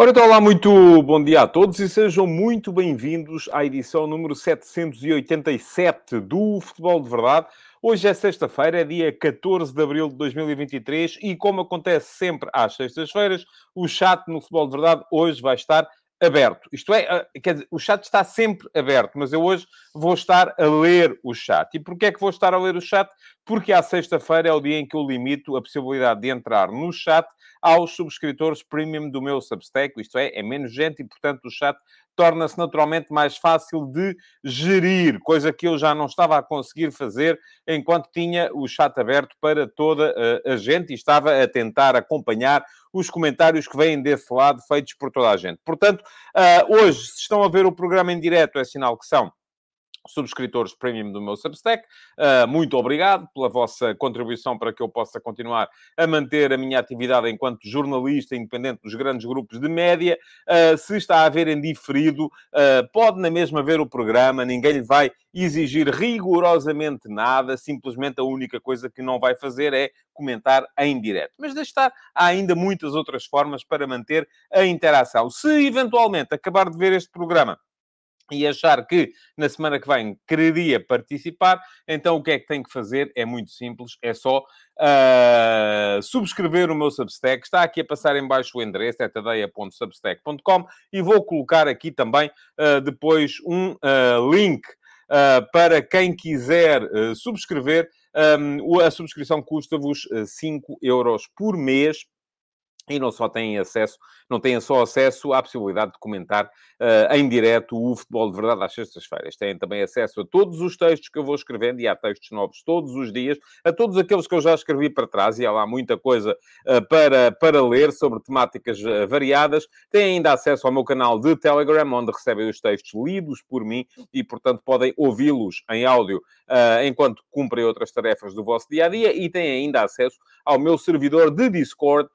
Ora, então, olá, muito bom dia a todos e sejam muito bem-vindos à edição número 787 do Futebol de Verdade. Hoje é sexta-feira, é dia 14 de abril de 2023 e, como acontece sempre às sextas-feiras, o chat no Futebol de Verdade hoje vai estar aberto. Isto é, ah, quer dizer, o chat está sempre aberto, mas eu hoje vou estar a ler o chat. E porquê é que vou estar a ler o chat? Porque à sexta-feira é o dia em que eu limito a possibilidade de entrar no chat aos subscritores premium do meu Substack, isto é, é menos gente e, portanto, o chat torna-se naturalmente mais fácil de gerir, coisa que eu já não estava a conseguir fazer enquanto tinha o chat aberto para toda a gente e estava a tentar acompanhar os comentários que vêm desse lado, feitos por toda a gente. Portanto, hoje, se estão a ver o programa em direto, é sinal que são subscritores premium do meu Substack. Uh, muito obrigado pela vossa contribuição para que eu possa continuar a manter a minha atividade enquanto jornalista independente dos grandes grupos de média. Uh, se está a ver em diferido, uh, pode na mesma ver o programa, ninguém lhe vai exigir rigorosamente nada, simplesmente a única coisa que não vai fazer é comentar em direto. Mas deixe estar, há ainda muitas outras formas para manter a interação. Se eventualmente acabar de ver este programa e achar que na semana que vem quereria participar, então o que é que tem que fazer? É muito simples, é só uh, subscrever o meu Substack. Está aqui a passar em baixo o endereço, é tadeia.substack.com e vou colocar aqui também uh, depois um uh, link para quem quiser subscrever. Um, a subscrição custa-vos 5 euros por mês e não só têm acesso, não têm só acesso à possibilidade de comentar uh, em direto o futebol de verdade às sextas-feiras. Têm também acesso a todos os textos que eu vou escrevendo, e há textos novos todos os dias, a todos aqueles que eu já escrevi para trás, e há lá muita coisa uh, para, para ler sobre temáticas uh, variadas. Têm ainda acesso ao meu canal de Telegram, onde recebem os textos lidos por mim, e, portanto, podem ouvi-los em áudio enquanto cumprem outras tarefas do vosso dia-a-dia, -dia, e têm ainda acesso ao meu servidor de Discord,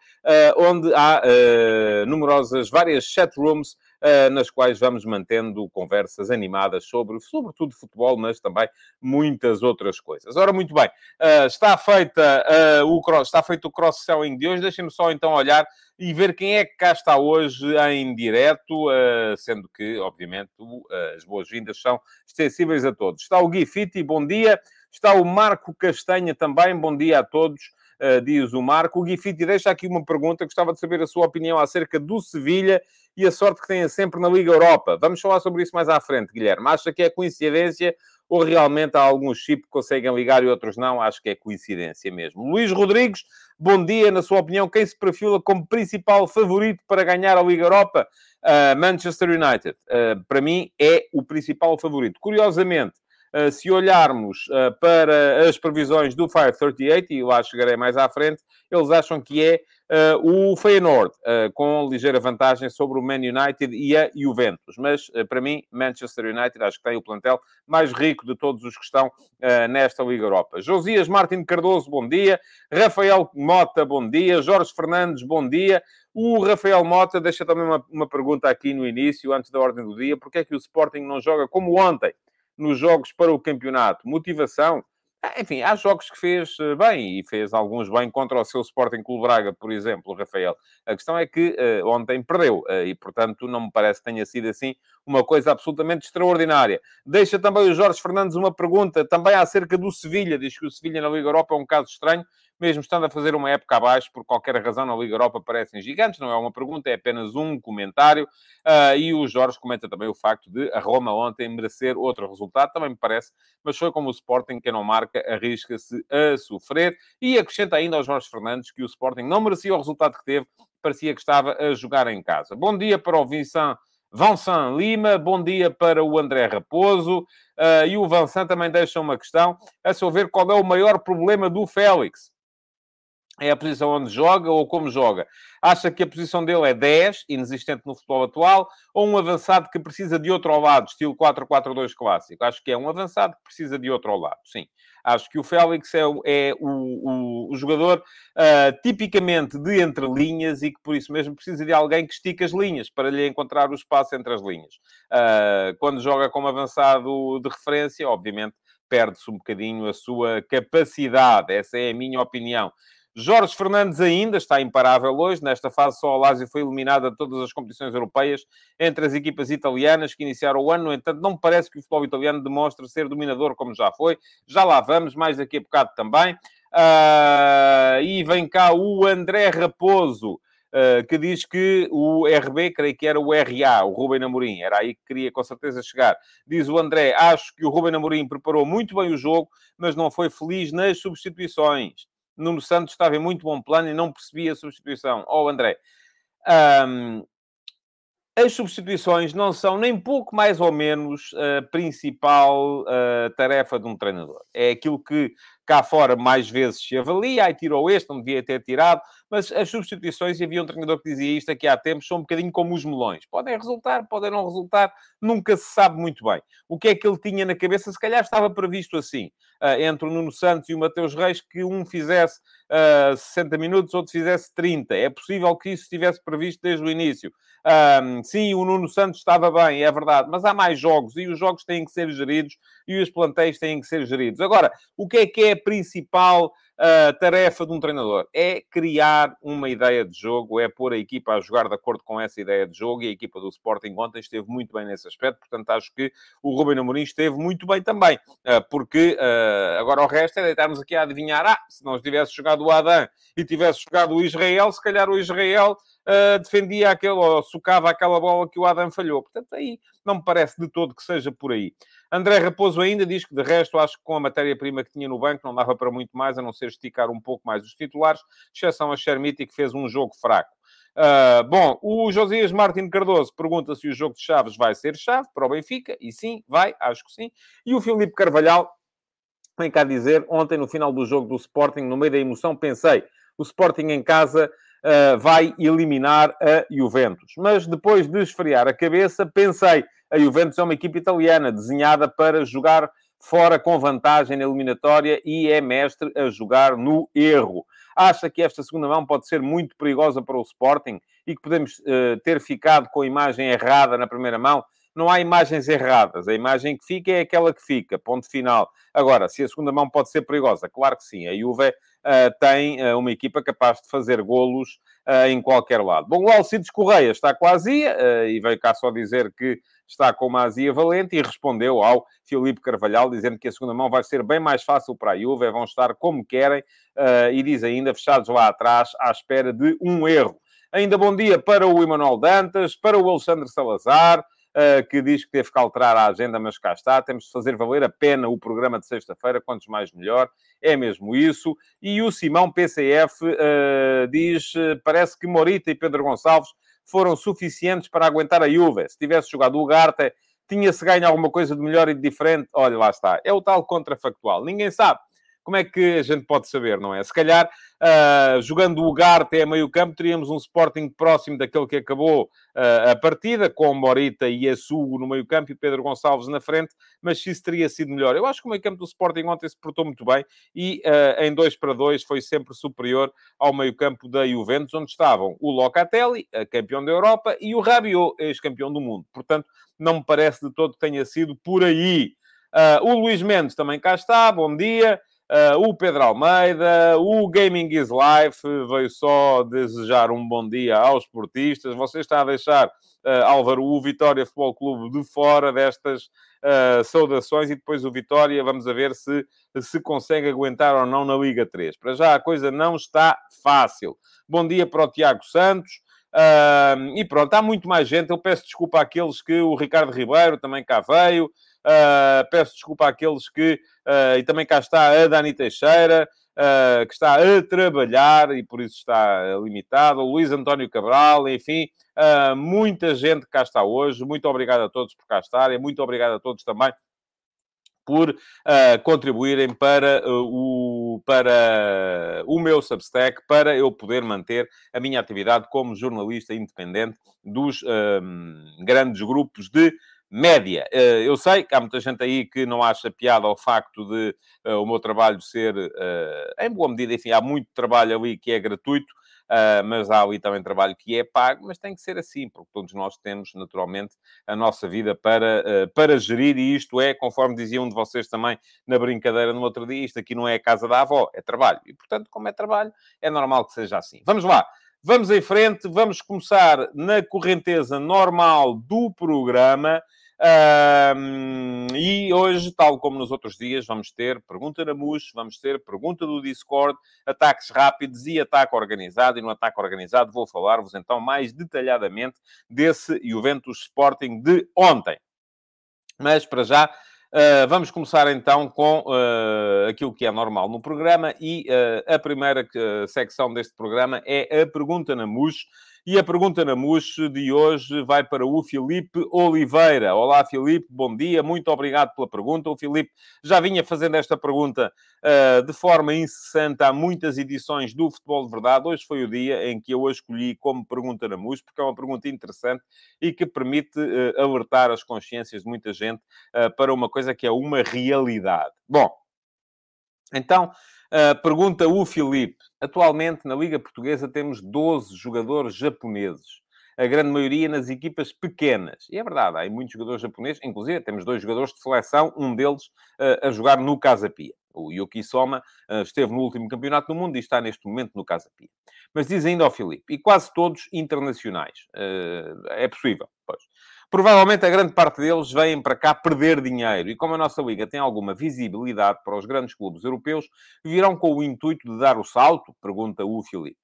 onde há uh, numerosas, várias chatrooms uh, nas quais vamos mantendo conversas animadas sobre, sobretudo, futebol, mas também muitas outras coisas. Ora, muito bem, uh, está, feita, o cross, está feito o cross-selling de hoje. Deixem-me só então olhar e ver quem é que cá está hoje em direto, sendo que, obviamente, as boas-vindas são extensíveis a todos. Está o Gui Fitti, bom dia. Está o Marco Castanha também, bom dia a todos diz o Marco. O Guifiti deixa aqui uma pergunta, gostava de saber a sua opinião acerca do Sevilha e a sorte que tem sempre na Liga Europa. Vamos falar sobre isso mais à frente, Guilherme. Acha que é coincidência ou realmente há alguns chip que conseguem ligar e outros não? Acho que é coincidência mesmo. Luís Rodrigues, bom dia. Na sua opinião, quem se perfila como principal favorito para ganhar a Liga Europa? Uh, Manchester United. Uh, para mim, é o principal favorito. Curiosamente, se olharmos eh, para as previsões do Fire 38, e lá chegarei mais à frente, eles acham que é Uh, o Feyenoord, uh, com ligeira vantagem sobre o Man United e a Juventus. Mas, uh, para mim, Manchester United acho que tem o plantel mais rico de todos os que estão nesta Liga Europa. Josias Martin Cardoso, bom dia. Rafael Mota, bom dia. Jorge Fernandes, bom dia. O Rafael Mota deixa também uma, uma pergunta aqui no início, antes da ordem do dia. Porquê é que o Sporting não joga como ontem? Nos jogos para o campeonato. Motivação. Ah, enfim, há jogos que fez eh, bem e fez alguns bem contra o seu Sporting Clube Braga, por exemplo, Rafael. A questão é que uh, ontem perdeu uh, e, portanto, não me parece que tenha sido assim uma coisa absolutamente extraordinária. Deixa também o Jorge Fernandes uma pergunta também acerca do Sevilha. Diz que o Sevilha na Liga Europa é um caso estranho mesmo estando a fazer uma época abaixo, por qualquer razão na Liga Europa parecem gigantes, não é uma pergunta, é apenas um comentário. Uh, e o Jorge comenta também o facto de a Roma ontem merecer outro resultado, também me parece, mas foi como o Sporting, quem não marca, arrisca-se a sofrer. E acrescenta ainda ao Jorge Fernandes que o Sporting não merecia o resultado que teve, parecia que estava a jogar em casa. Bom dia para o Vincent. Vincent Lima, bom dia para o André Raposo. Uh, e o Vincent também deixa uma questão, a seu ver, qual é o maior problema do Félix? É a posição onde joga ou como joga. Acha que a posição dele é 10, inexistente no futebol atual, ou um avançado que precisa de outro ao lado, estilo 4-4-2 clássico? Acho que é um avançado que precisa de outro ao lado, sim. Acho que o Félix é, é o, o, o, jogador uh, tipicamente de entre linhas e que por isso mesmo precisa de alguém que estique as linhas para lhe encontrar o espaço entre as linhas. Uh, quando joga como avançado de referência, obviamente perde-se um bocadinho a sua capacidade. Essa é a minha opinião. Jorge Fernandes ainda está imparável hoje. Nesta fase, só a Lazio foi eliminada de todas as competições europeias entre as equipas italianas que iniciaram o ano. No entanto, não me parece que o futebol italiano demonstre ser dominador como já foi. Já lá vamos, mais daqui a bocado também. Uh, e vem cá o André Raposo, uh, que diz que o RB, creio que era o RA, o Rubem Amorim, era aí que queria com certeza chegar. Diz o André, acho que o Rubem Amorim preparou muito bem o jogo, mas não foi feliz nas substituições. Nuno Santos estava em muito bom plano e não percebia a substituição. Oh, André, um, as substituições não são nem pouco mais ou menos a principal uh, tarefa de um treinador. É aquilo que cá fora mais vezes se avalia, aí tirou este, não devia ter tirado, mas as substituições, e havia um treinador que dizia isto aqui há tempos, são um bocadinho como os melões. Podem resultar, podem não resultar, nunca se sabe muito bem. O que é que ele tinha na cabeça? Se calhar estava previsto assim, uh, entre o Nuno Santos e o Mateus Reis, que um fizesse uh, ah, 60 minutos, outro fizesse 30. É possível que isso estivesse previsto desde o início. Sim, o Nuno Santos estava bem, é verdade, mas há mais jogos e os jogos têm que ser geridos e os plantéis têm que ser geridos. Agora, o que é que é a principal uh, tarefa de um treinador? É criar uma ideia de jogo, é pôr a equipa a jogar de acordo com essa ideia de jogo e a equipa do Sporting ontem esteve muito bem nesse aspecto, portanto acho que o Ruben Amorim esteve muito bem também, uh, porque uh, agora o resto é deitarmos aqui a adivinhar, ah, se não tivesse jogado o Adam e tivesse jogado o Israel, se calhar o Israel uh, defendia aquele, ou socava aquela bola que o Adam falhou. Portanto, aí não me parece de todo que seja por aí. André Raposo ainda diz que, de resto, acho que com a matéria-prima que tinha no banco não dava para muito mais, a não ser esticar um pouco mais os titulares, exceção a Chermiti, que fez um jogo fraco. Uh, bom, o Josias Martin Cardoso pergunta se o jogo de Chaves vai ser chave para o Benfica, e sim, vai, acho que sim. E o Filipe Carvalhal vem cá dizer, ontem no final do jogo do Sporting, no meio da emoção, pensei, o Sporting em casa uh, vai eliminar a Juventus. Mas depois de esfriar a cabeça, pensei, a Juventus é uma equipe italiana desenhada para jogar fora com vantagem na eliminatória e é mestre a jogar no erro. Acha que esta segunda mão pode ser muito perigosa para o Sporting e que podemos uh, ter ficado com a imagem errada na primeira mão? Não há imagens erradas. A imagem que fica é aquela que fica. Ponto final. Agora, se a segunda mão pode ser perigosa, claro que sim. A Juve uh, tem uh, uma equipa capaz de fazer golos uh, em qualquer lado. Bom, o Alcides Correia está com a azia e veio cá só dizer que está com uma azia valente e respondeu ao Filipe Carvalhal, dizendo que a segunda mão vai ser bem mais fácil para a Juve, vão estar como querem, e diz ainda, fechados lá atrás, à espera de um erro. Ainda bom dia para o Emanuel Dantas, para o Alexandre Salazar, que diz que teve que alterar a agenda, mas cá está. Temos de fazer valer a pena o programa de sexta-feira, quantos mais melhor. É mesmo isso. E o Simão PCF eh, diz: eh, parece que Morita e Pedro Gonçalves foram suficientes para aguentar a Juve. Se tivesse jogado o Garte, tinha-se ganho alguma coisa de melhor e de diferente. Olha, lá está. É o tal contrafactual. Ninguém sabe. Como é que a gente pode saber, não é? Se calhar, uh, jogando o Garte a meio campo, teríamos um Sporting próximo daquele que acabou uh, a partida, com Morita e Assugo no meio campo e Pedro Gonçalves na frente, mas se isso teria sido melhor. Eu acho que o meio campo do Sporting ontem se portou muito bem e uh, em 2 para 2 foi sempre superior ao meio campo da Juventus, onde estavam o Locatelli, campeão da Europa, e o Rabiot, ex-campeão do mundo. Portanto, não me parece de todo que tenha sido por aí. O Luís Mendes também cá está, bom dia. Uh, o Pedro Almeida, o Gaming is Life veio só desejar um bom dia aos esportistas. Você está a deixar, uh, Álvaro, o Vitória Futebol Clube de fora destas uh, saudações e depois o Vitória, vamos ver se se consegue aguentar ou não na Liga 3. Para já a coisa não está fácil. Bom dia para o Tiago Santos. Uh, e pronto, há muito mais gente. Eu peço desculpa àqueles que o Ricardo Ribeiro também cá veio. Uh, peço desculpa àqueles que. Uh, e também cá está a Dani Teixeira, uh, que está a trabalhar e por isso está limitado. O Luís António Cabral, enfim, muita gente cá está hoje. Muito obrigado a todos por cá estarem. Muito obrigado a todos também por uh, contribuírem para, uh, o, para o meu Substack, para eu poder manter a minha atividade como jornalista independente dos uh, grandes grupos de média. Eu sei que há muita gente aí que não acha piada ao facto de o meu trabalho ser, em boa medida, enfim, há muito trabalho ali que é gratuito, Uh, mas há ali também trabalho que é pago, mas tem que ser assim, porque todos nós temos, naturalmente, a nossa vida para, uh, para gerir, e isto é, conforme dizia um de vocês também na brincadeira no outro dia, isto aqui não é a casa da avó, é trabalho. E, portanto, como é trabalho, é normal que seja assim. Vamos lá. Vamos em frente, vamos começar na correnteza normal do programa. Um, e hoje, tal como nos outros dias, vamos ter pergunta na MUS, vamos ter pergunta do Discord, ataques rápidos e ataque organizado. E no ataque organizado vou falar-vos então mais detalhadamente desse Juventus Sporting de ontem. Mas para já, Uh, vamos começar então com uh, aquilo que é normal no programa e uh, a primeira secção deste programa é a pergunta na MUS. E a pergunta na MUS de hoje vai para o Filipe Oliveira. Olá, Filipe, bom dia, muito obrigado pela pergunta. O Filipe já vinha fazendo esta pergunta uh, de forma incessante há muitas edições do Futebol de Verdade. Hoje foi o dia em que eu a escolhi como pergunta na MUS, porque é uma pergunta interessante e que permite uh, alertar as consciências de muita gente uh, para uma coisa que é uma realidade. Bom, então. Uh, pergunta o Filipe. Atualmente, na Liga Portuguesa, temos 12 jogadores japoneses. A grande maioria nas equipas pequenas. E é verdade, há muitos jogadores japoneses. Inclusive, temos dois jogadores de seleção, um deles uh, a jogar no Casa Pia. O Yuki Soma uh, esteve no último campeonato do mundo e está neste momento no Casa Pia. Mas diz ainda ao Filipe, e quase todos internacionais. é possível, pois. Provavelmente a grande parte deles vêm para cá perder dinheiro. E como a nossa liga tem alguma visibilidade para os grandes clubes europeus, virão com o intuito de dar o salto? Pergunta o Filipe.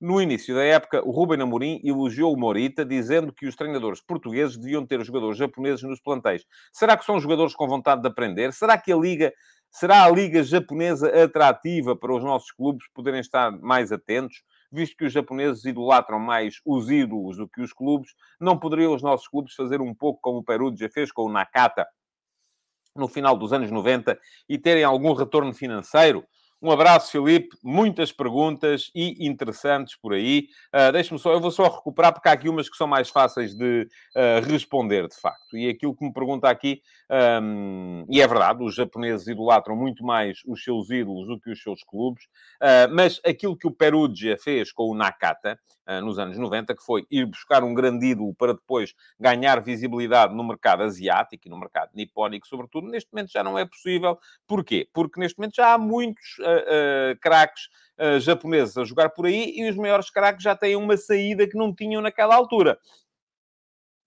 No início da época, o Ruben Amorim elogiou o Morita, dizendo que os treinadores portugueses deviam ter jogadores japoneses nos plantéis. Será que são jogadores com vontade de aprender? Será que a liga será a liga japonesa atrativa para os nossos clubes poderem estar mais atentos? Visto que os japoneses idolatram mais os ídolos do que os clubes, não poderiam os nossos clubes fazer um pouco como o Perugia fez com o Nakata no final dos anos 90 e terem algum retorno financeiro? Um abraço, Filipe. Muitas perguntas e interessantes por aí. Uh, Deixe-me só, eu vou só recuperar, porque há aqui umas que são mais fáceis de uh, responder, de facto. E aquilo que me pergunta aqui, um, e é verdade, os japoneses idolatram muito mais os seus ídolos do que os seus clubes, uh, mas aquilo que o Perugia fez com o Nakata, nos anos 90, que foi ir buscar um grande ídolo para depois ganhar visibilidade no mercado asiático e no mercado nipónico, sobretudo, neste momento já não é possível. Porquê? Porque neste momento já há muitos craques uh, japoneses a jogar por aí e os maiores craques já têm uma saída que não tinham naquela altura.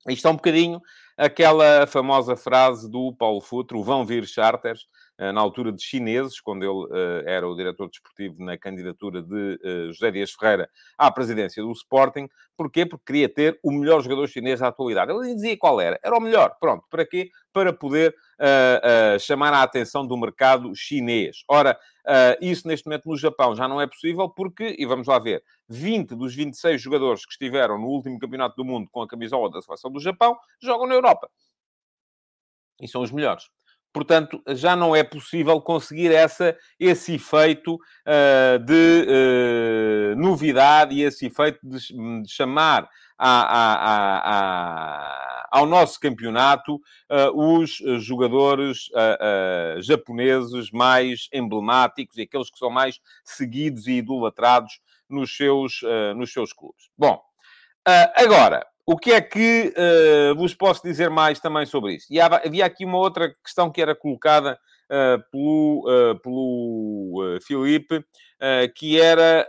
Isto é um bocadinho aquela famosa frase do Paulo Futre, vão vir charters, na altura de chineses, quando ele era o diretor desportivo na candidatura de José Dias Ferreira à presidência do Sporting. Porquê? Porque queria ter o melhor jogador chinês da atualidade. Ele dizia qual era. Era o melhor. Pronto. Para quê? Para poder uh, uh, chamar a atenção do mercado chinês. Ora, uh, isso neste momento no Japão já não é possível porque, e vamos lá ver, 20 dos 26 jogadores que estiveram no último campeonato do mundo com a camisola da seleção do Japão jogam na Europa. E são os melhores. Portanto, já não é possível conseguir essa, esse efeito uh, de uh, novidade e esse efeito de, de chamar a, a, a, ao nosso campeonato uh, os jogadores japoneses mais emblemáticos e aqueles que são mais seguidos e idolatrados nos seus, nos seus clubes. Bom, agora, o que é que uh, vos posso dizer mais também sobre isso? E havia aqui uma outra questão que era colocada uh, pelo, uh, pelo Filipe, que era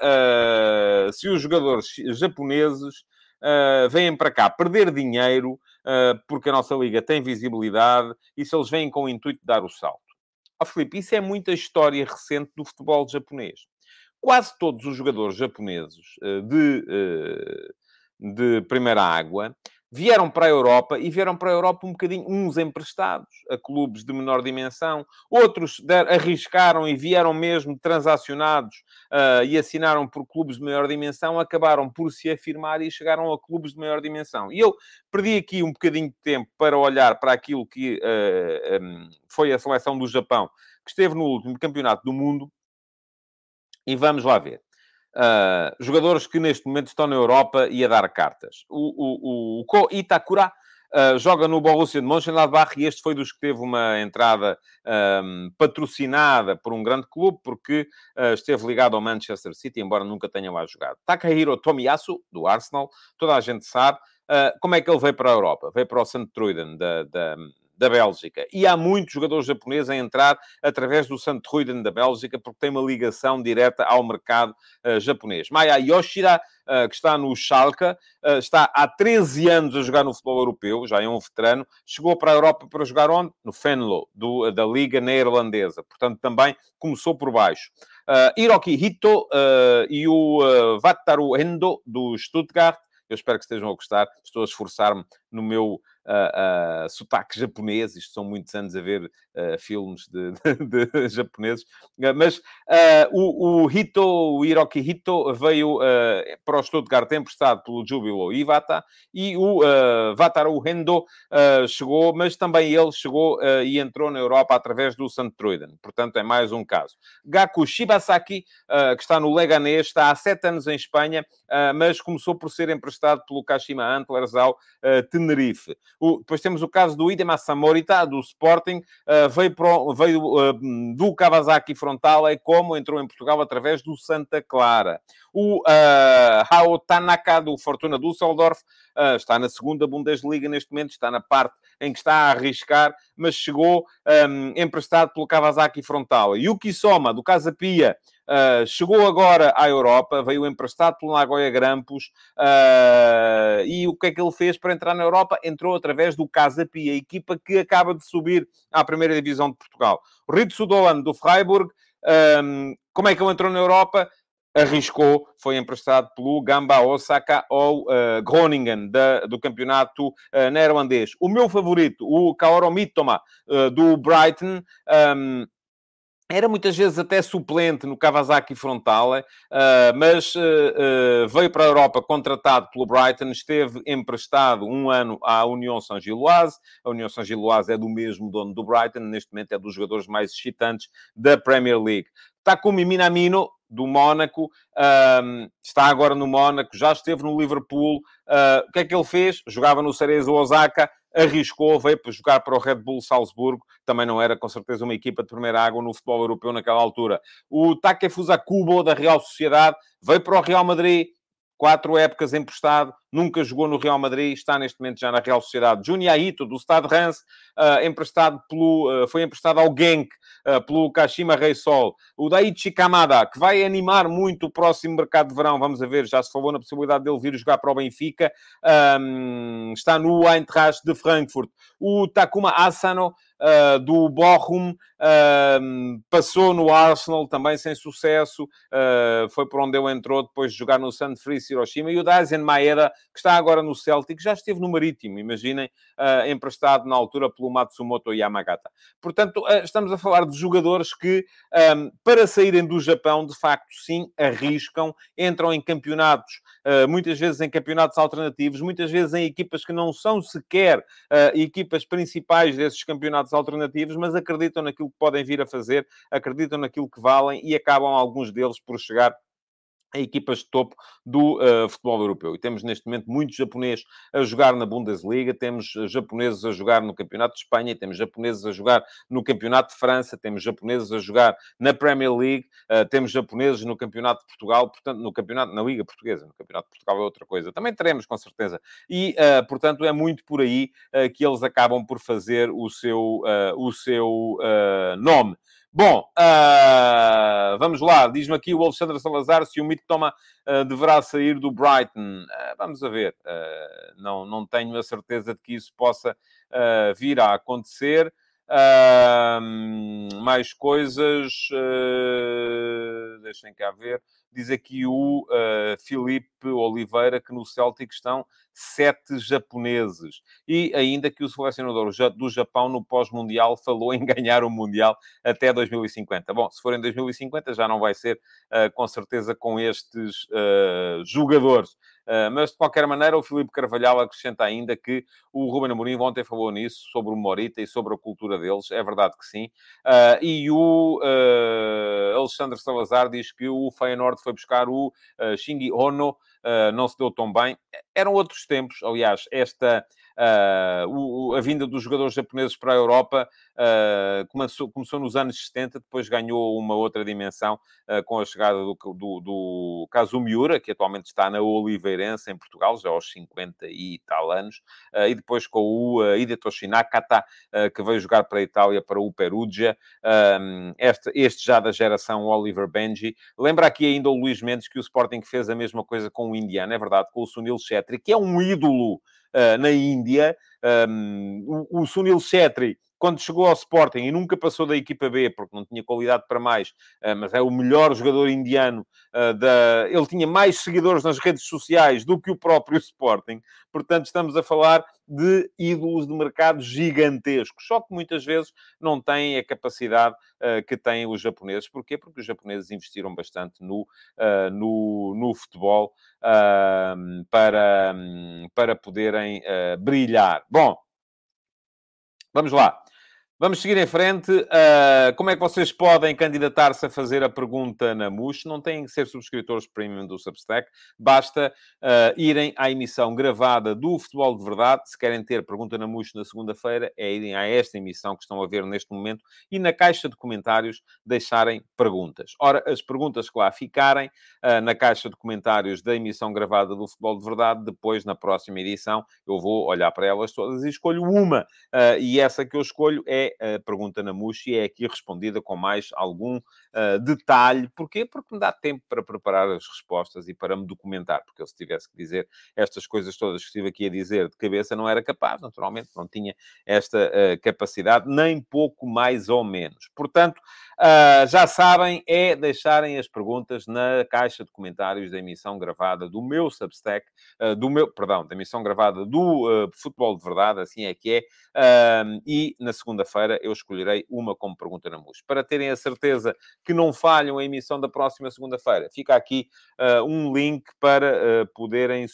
se os jogadores japoneses vêm para cá perder dinheiro porque a nossa liga tem visibilidade e se eles vêm com o intuito de dar o salto. Ó oh, Filipe, isso é muita história recente do futebol japonês. Quase todos os jogadores japoneses de de primeira água, vieram para a Europa e vieram para a Europa um bocadinho, uns emprestados a clubes de menor dimensão, outros arriscaram e vieram mesmo transacionados uh, e assinaram por clubes de maior dimensão, acabaram por se afirmar e chegaram a clubes de maior dimensão. E eu perdi aqui um bocadinho de tempo para olhar para aquilo que uh, um, foi a seleção do Japão, que esteve no último campeonato do mundo, e vamos lá ver. Uh, jogadores que neste momento estão na Europa e a dar cartas. O, o, o Ko Itakura uh, joga no Borussia de Mönchengladbach e este foi dos que teve uma entrada um, patrocinada por um grande clube, porque uh, esteve ligado ao Manchester City, embora nunca tenha lá jogado. Takahiro Tomiyasu, do Arsenal, toda a gente sabe. como é que ele veio para a Europa? Veio para o St. Truiden, da, da da Bélgica. E há muitos jogadores japoneses a entrar através do Sandruiden da Bélgica, porque tem uma ligação direta ao mercado uh, japonês. Maya Yoshida, uh, que está no Schalke, uh, está há 13 anos a jogar no futebol europeu, já é um veterano, chegou para a Europa para jogar onde? No Venlo, do, da Liga Neerlandesa. Portanto, também começou por baixo. Hiroki Hito e o Wataru Endo, do Stuttgart, eu espero que estejam a gostar. Estou a esforçar-me no meu uh, uh, sotaque japonês. Isto são muitos anos a ver uh, filmes de, de, de japoneses. Uh, mas o, o, Hito, o Hiroki Hito, veio para o Stuttgart emprestado pelo Jubilo Iwata e o uh, Wataru Hendo chegou, mas também ele chegou e entrou na Europa através do St. Truiden. Portanto, é mais um caso. Gaku Shibasaki, que está no Leganés, está há sete anos em Espanha, mas começou por ser emprestado pelo Kashima Antlers ao Tenerife. O, depois temos o caso do Idema Samorita, do Sporting, uh, veio, pro, veio uh, do Kawasaki Frontal, é como entrou em Portugal através do Santa Clara. O uh, Hao Tanaka, do Fortuna Düsseldorf, uh, está na segunda Bundesliga neste momento, está na parte em que está a arriscar, mas chegou um, emprestado pelo Kawasaki Frontal. E o Kisoma, do Casa Pia, Uh, chegou agora à Europa, veio emprestado pelo Nagoya Grampus. Uh, e o que é que ele fez para entrar na Europa? Entrou através do Casa Pia, a equipa que acaba de subir à primeira divisão de Portugal. O Ritsu Doan, do Freiburg. Um, como é que ele entrou na Europa? arriscou, foi emprestado pelo Gamba Osaka ou uh, Groningen, da, do campeonato uh, neerlandês. O meu favorito, o Kaoro Mitoma, uh, do Brighton, um, era muitas vezes até suplente no Kawasaki Frontale, uh, mas uh, uh, veio para a Europa contratado pelo Brighton, esteve emprestado um ano à União São Giloase. A União São Giloase é do mesmo dono do Brighton, neste momento é dos jogadores mais excitantes da Premier League. Takumi Minamino, do Mónaco, um, está agora no Mónaco, já esteve no Liverpool. Uh, o que é que ele fez? Jogava no Cerezo Osaka, arriscou, veio para jogar para o Red Bull Salzburgo, também não era com certeza uma equipa de primeira água no futebol europeu naquela altura. O Takefusa Kubo, da Real Sociedade, veio para o Real Madrid, quatro épocas emprestado, nunca jogou no Real Madrid, está neste momento já na Real Sociedade. Junya Ito, do Stade Reims, uh, emprestado pelo, uh, foi emprestado ao Genk, uh, pelo Kashima Reysol. O Daichi Kamada, que vai animar muito o próximo mercado de verão, vamos a ver, já se falou na possibilidade dele vir jogar para o Benfica, um, está no Eintracht de Frankfurt. O Takuma Asano, do Bochum, uh, passou no Arsenal também sem sucesso, uh, foi por onde ele entrou depois de jogar no Fris Hiroshima, e o Daisen Maeda, que está agora no Celtic, já esteve no Marítimo, imaginem, emprestado na altura pelo Matsumoto Yamagata. Portanto, estamos a falar de jogadores que, um, para saírem do Japão, de facto, sim, arriscam, entram em campeonatos, muitas vezes em campeonatos alternativos, muitas vezes em equipas que não são sequer equipas principais desses campeonatos alternativos, mas acreditam naquilo que podem vir a fazer, acreditam naquilo que valem e acabam alguns deles por chegar a equipas de topo do uh, futebol europeu. E temos neste momento muitos japoneses a jogar na Bundesliga, temos eh, japoneses a jogar no Campeonato de Espanha, temos japoneses a jogar no Campeonato de França, temos japoneses a jogar na Premier League, uh, temos japoneses no Campeonato de Portugal, portanto, no Campeonato, na Liga Portuguesa, no Campeonato de Portugal é outra coisa. Também teremos, com certeza. E, uh, portanto, é muito por aí que eles acabam por fazer o seu, o seu nome. Bom, uh, vamos lá. Diz-me aqui o Alexandre Salazar se o Mitoma uh, deverá sair do Brighton. Uh, vamos a ver. não, não tenho a certeza de que isso possa vir a acontecer. mais coisas. deixem cá ver. Diz aqui o uh, Filipe Oliveira que no Celtic estão sete japoneses. E ainda que o selecionador do Japão, no pós-mundial, falou em ganhar o Mundial até 2050. Bom, se for em 2050, já não vai ser, uh, com certeza, com estes uh, jogadores. Uh, mas, de qualquer maneira, o Filipe Carvalhal acrescenta ainda que o Ruben Amorim ontem falou nisso, sobre o Morita e sobre a cultura deles. É verdade que sim. E o Alexandre Salazar diz que o Feyenoord foi buscar o Shingi Ono, não se deu tão bem. Eram outros tempos, aliás, esta Uh, o, a vinda dos jogadores japoneses para a Europa uh, começou, começou nos anos 70, depois ganhou uma outra dimensão uh, com a chegada do, do, do Kazumiura, que atualmente está na Oliveirense, em Portugal, já aos 50 e tal anos, e depois com o uh, Hidetoshi Nakata, que veio jogar para a Itália, para o Perugia, este, este já da geração Oliver Benji. Lembra aqui ainda o Luís Mendes que o Sporting fez a mesma coisa com o Indiano, é verdade, com o Sunil Chetri, que é um ídolo uh, na Índia. Um, o, o Sunil Chetri quando chegou ao Sporting e nunca passou da equipa B, porque não tinha qualidade para mais, eh, mas é o melhor jogador indiano eh, da... Ele tinha mais seguidores nas redes sociais do que o próprio Sporting. Portanto, estamos a falar de ídolos de mercado gigantescos. Só que muitas vezes não têm a capacidade uh, que têm os japoneses. Porquê? Porque os japoneses investiram bastante no, no, no futebol uh, para, um, para poderem brilhar. Bom, vamos lá. Vamos seguir em frente. Uh, como é que vocês podem candidatar-se a fazer a pergunta na MUS? Não têm que ser subscritores premium do Substack. Basta uh, irem à emissão gravada do Futebol de Verdade. Se querem ter pergunta na MUS na segunda-feira, é irem a esta emissão que estão a ver neste momento e na caixa de comentários deixarem perguntas. Ora, as perguntas que lá ficarem uh, na caixa de comentários da emissão gravada do Futebol de Verdade, depois, na próxima edição, eu vou olhar para elas todas e escolho uma. e essa que eu escolho é a pergunta na Muxi é aqui respondida com mais algum uh, detalhe. Porquê? Porque me dá tempo para preparar as respostas e para me documentar. Porque eu, se tivesse que dizer estas coisas todas que estive aqui a dizer de cabeça, não era capaz, naturalmente, não tinha esta uh, capacidade, nem pouco mais ou menos. Portanto, uh, já sabem, é deixarem as perguntas na caixa de comentários da emissão gravada do meu Substack, do meu, perdão, da emissão gravada do Futebol de Verdade, assim é que é, e na segunda-feira feira eu escolherei uma como pergunta na MUS. Para terem a certeza que não falham a emissão da próxima segunda-feira, fica aqui uh, um link para uh, poderem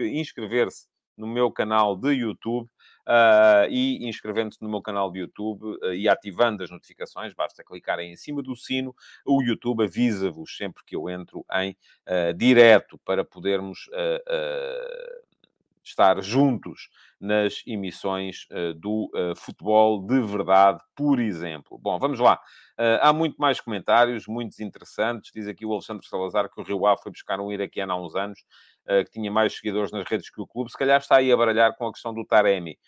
inscrever-se no meu canal de YouTube. Uh, e inscrevendo-se no meu canal de YouTube uh, e ativando as notificações, basta clicarem em cima do sino, o YouTube avisa-vos sempre que eu entro em uh, direto para podermos estar juntos nas emissões uh, do uh, futebol de verdade, por exemplo. Bom, vamos lá. Uh, há muito mais comentários, muitos interessantes. Diz aqui o Alexandre Salazar que o Rio Ave foi buscar um iraquiano há uns anos, que tinha mais seguidores nas redes que o clube. Se calhar está aí a baralhar com a questão do Taremi.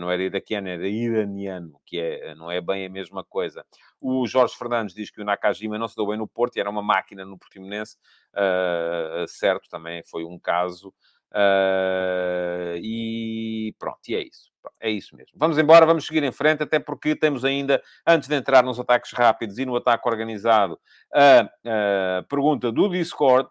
não era iraquiano, era iraniano, que é, não é bem a mesma coisa. O Jorge Fernandes diz que o Nakajima não se deu bem no Porto e era uma máquina no Portimonense. certo, também foi um caso. Uh, e pronto, e é isso. É isso mesmo. Vamos embora, vamos seguir em frente, até porque temos ainda, antes de entrar nos ataques rápidos e no ataque organizado, a, a pergunta do Discord,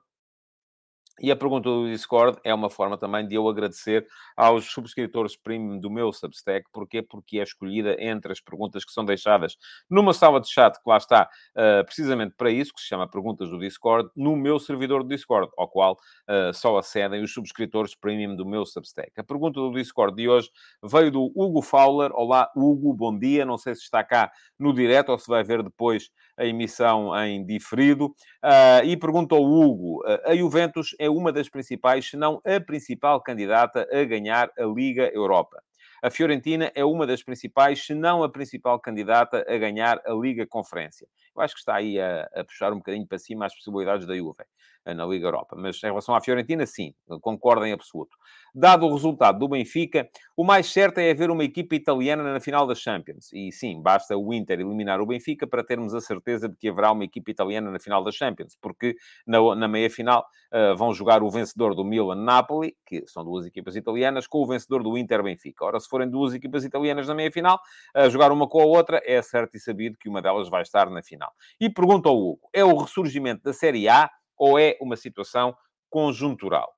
e a pergunta do Discord é uma forma também de eu agradecer aos subscritores premium do meu Substack. Porquê? Porque é escolhida entre as perguntas que são deixadas numa sala de chat que lá está uh, precisamente para isso, que se chama Perguntas do Discord, no meu servidor do Discord, ao qual uh, só acedem os subscritores premium do meu Substack. A pergunta do Discord de hoje veio do Hugo Fowler. Olá, Hugo, bom dia. Não sei se está cá no direto ou se vai ver depois a emissão em diferido. Uh, e pergunta ao Hugo: a Juventus é uma das principais, se não a principal candidata a ganhar a Liga Europa. A Fiorentina é uma das principais, se não a principal candidata a ganhar a Liga Conferência. Eu acho que está aí a, a puxar um bocadinho para cima as possibilidades da Juve eh, na Liga Europa. Mas em relação à Fiorentina, sim, concordo em absoluto. Dado o resultado do Benfica, o mais certo é haver uma equipa italiana na final da Champions. E sim, basta o Inter eliminar o Benfica para termos a certeza de que haverá uma equipa italiana na final da Champions, porque na, na meia-final uh, vão jogar o vencedor do Milan-Napoli, que são duas equipas italianas, com o vencedor do Inter-Benfica. Ora, se forem duas equipas italianas na meia-final, a uh, jogar uma com a outra, é certo e sabido que uma delas vai estar na final. E pergunta ao Hugo, é o ressurgimento da Série A ou é uma situação conjuntural?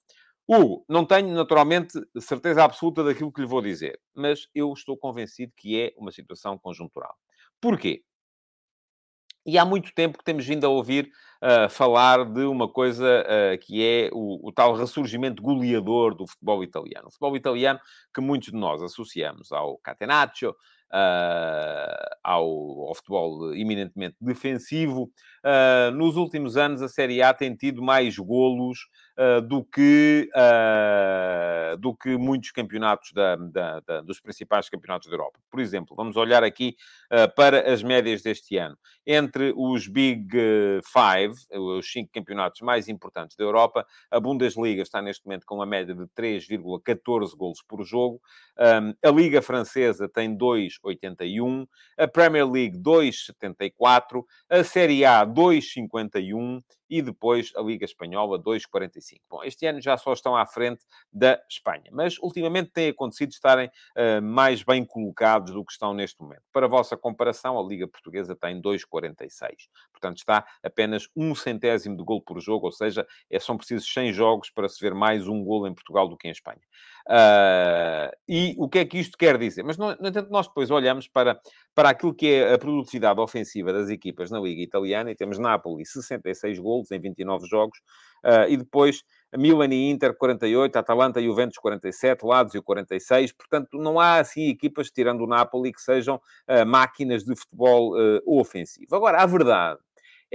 Hugo, não tenho naturalmente certeza absoluta daquilo que lhe vou dizer, mas eu estou convencido que é uma situação conjuntural. Porquê? E há muito tempo que temos vindo a ouvir uh, falar de uma coisa uh, que é o, o, tal ressurgimento goleador do futebol italiano. O futebol italiano que muitos de nós associamos ao Catenaccio, uh, ao, ao, futebol eminentemente defensivo. nos últimos anos, a Série A tem tido mais golos uh, do, que, uh, do que muitos campeonatos da, da, da, dos principais campeonatos da Europa. Por exemplo, vamos olhar aqui uh, para as médias deste ano. Entre os Big Five, os cinco campeonatos mais importantes da Europa, a Bundesliga está neste momento com uma média de 3,14 golos por jogo. Um, a Liga Francesa tem 2,81. A Premier League, 2,74. A Série A, 2,51 e depois a Liga Espanhola 2,45. Bom, este ano já só estão à frente da Espanha, mas ultimamente tem acontecido estarem uh, mais bem colocados do que estão neste momento. Para a vossa comparação, a Liga Portuguesa tem 2,46. Portanto, está apenas um centésimo de gol por jogo, ou seja, é, são precisos 100 jogos para se ver mais um gol em Portugal do que em Espanha. Uh, e o que é que isto quer dizer? Mas, no, no entanto, nós depois olhamos para, para aquilo que é a produtividade ofensiva das equipas na Liga Italiana e temos Napoli 66 golos em 29 jogos, uh, e depois Milan e Inter 48, Atalanta e Juventus 47, Lazio 46. Portanto, não há assim equipas, tirando o Napoli, que sejam uh, máquinas de futebol ofensivo. Agora, a verdade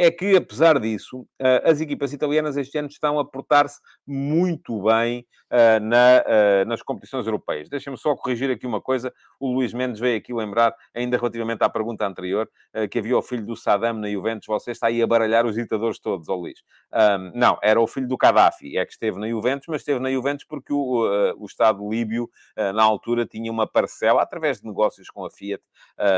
é que, apesar disso, as equipas italianas este ano estão a portar-se muito bem uh, na, uh, nas competições europeias. Deixem-me só corrigir aqui uma coisa. O Luís Mendes veio aqui lembrar, ainda relativamente à pergunta anterior, que havia o filho do Saddam na Juventus. Você está aí a baralhar os ditadores todos, ó oh, Luís. Não, era o filho do Gaddafi. É que esteve na Juventus, mas esteve na Juventus porque o, o Estado líbio, na altura, tinha uma parcela, através de negócios com a Fiat,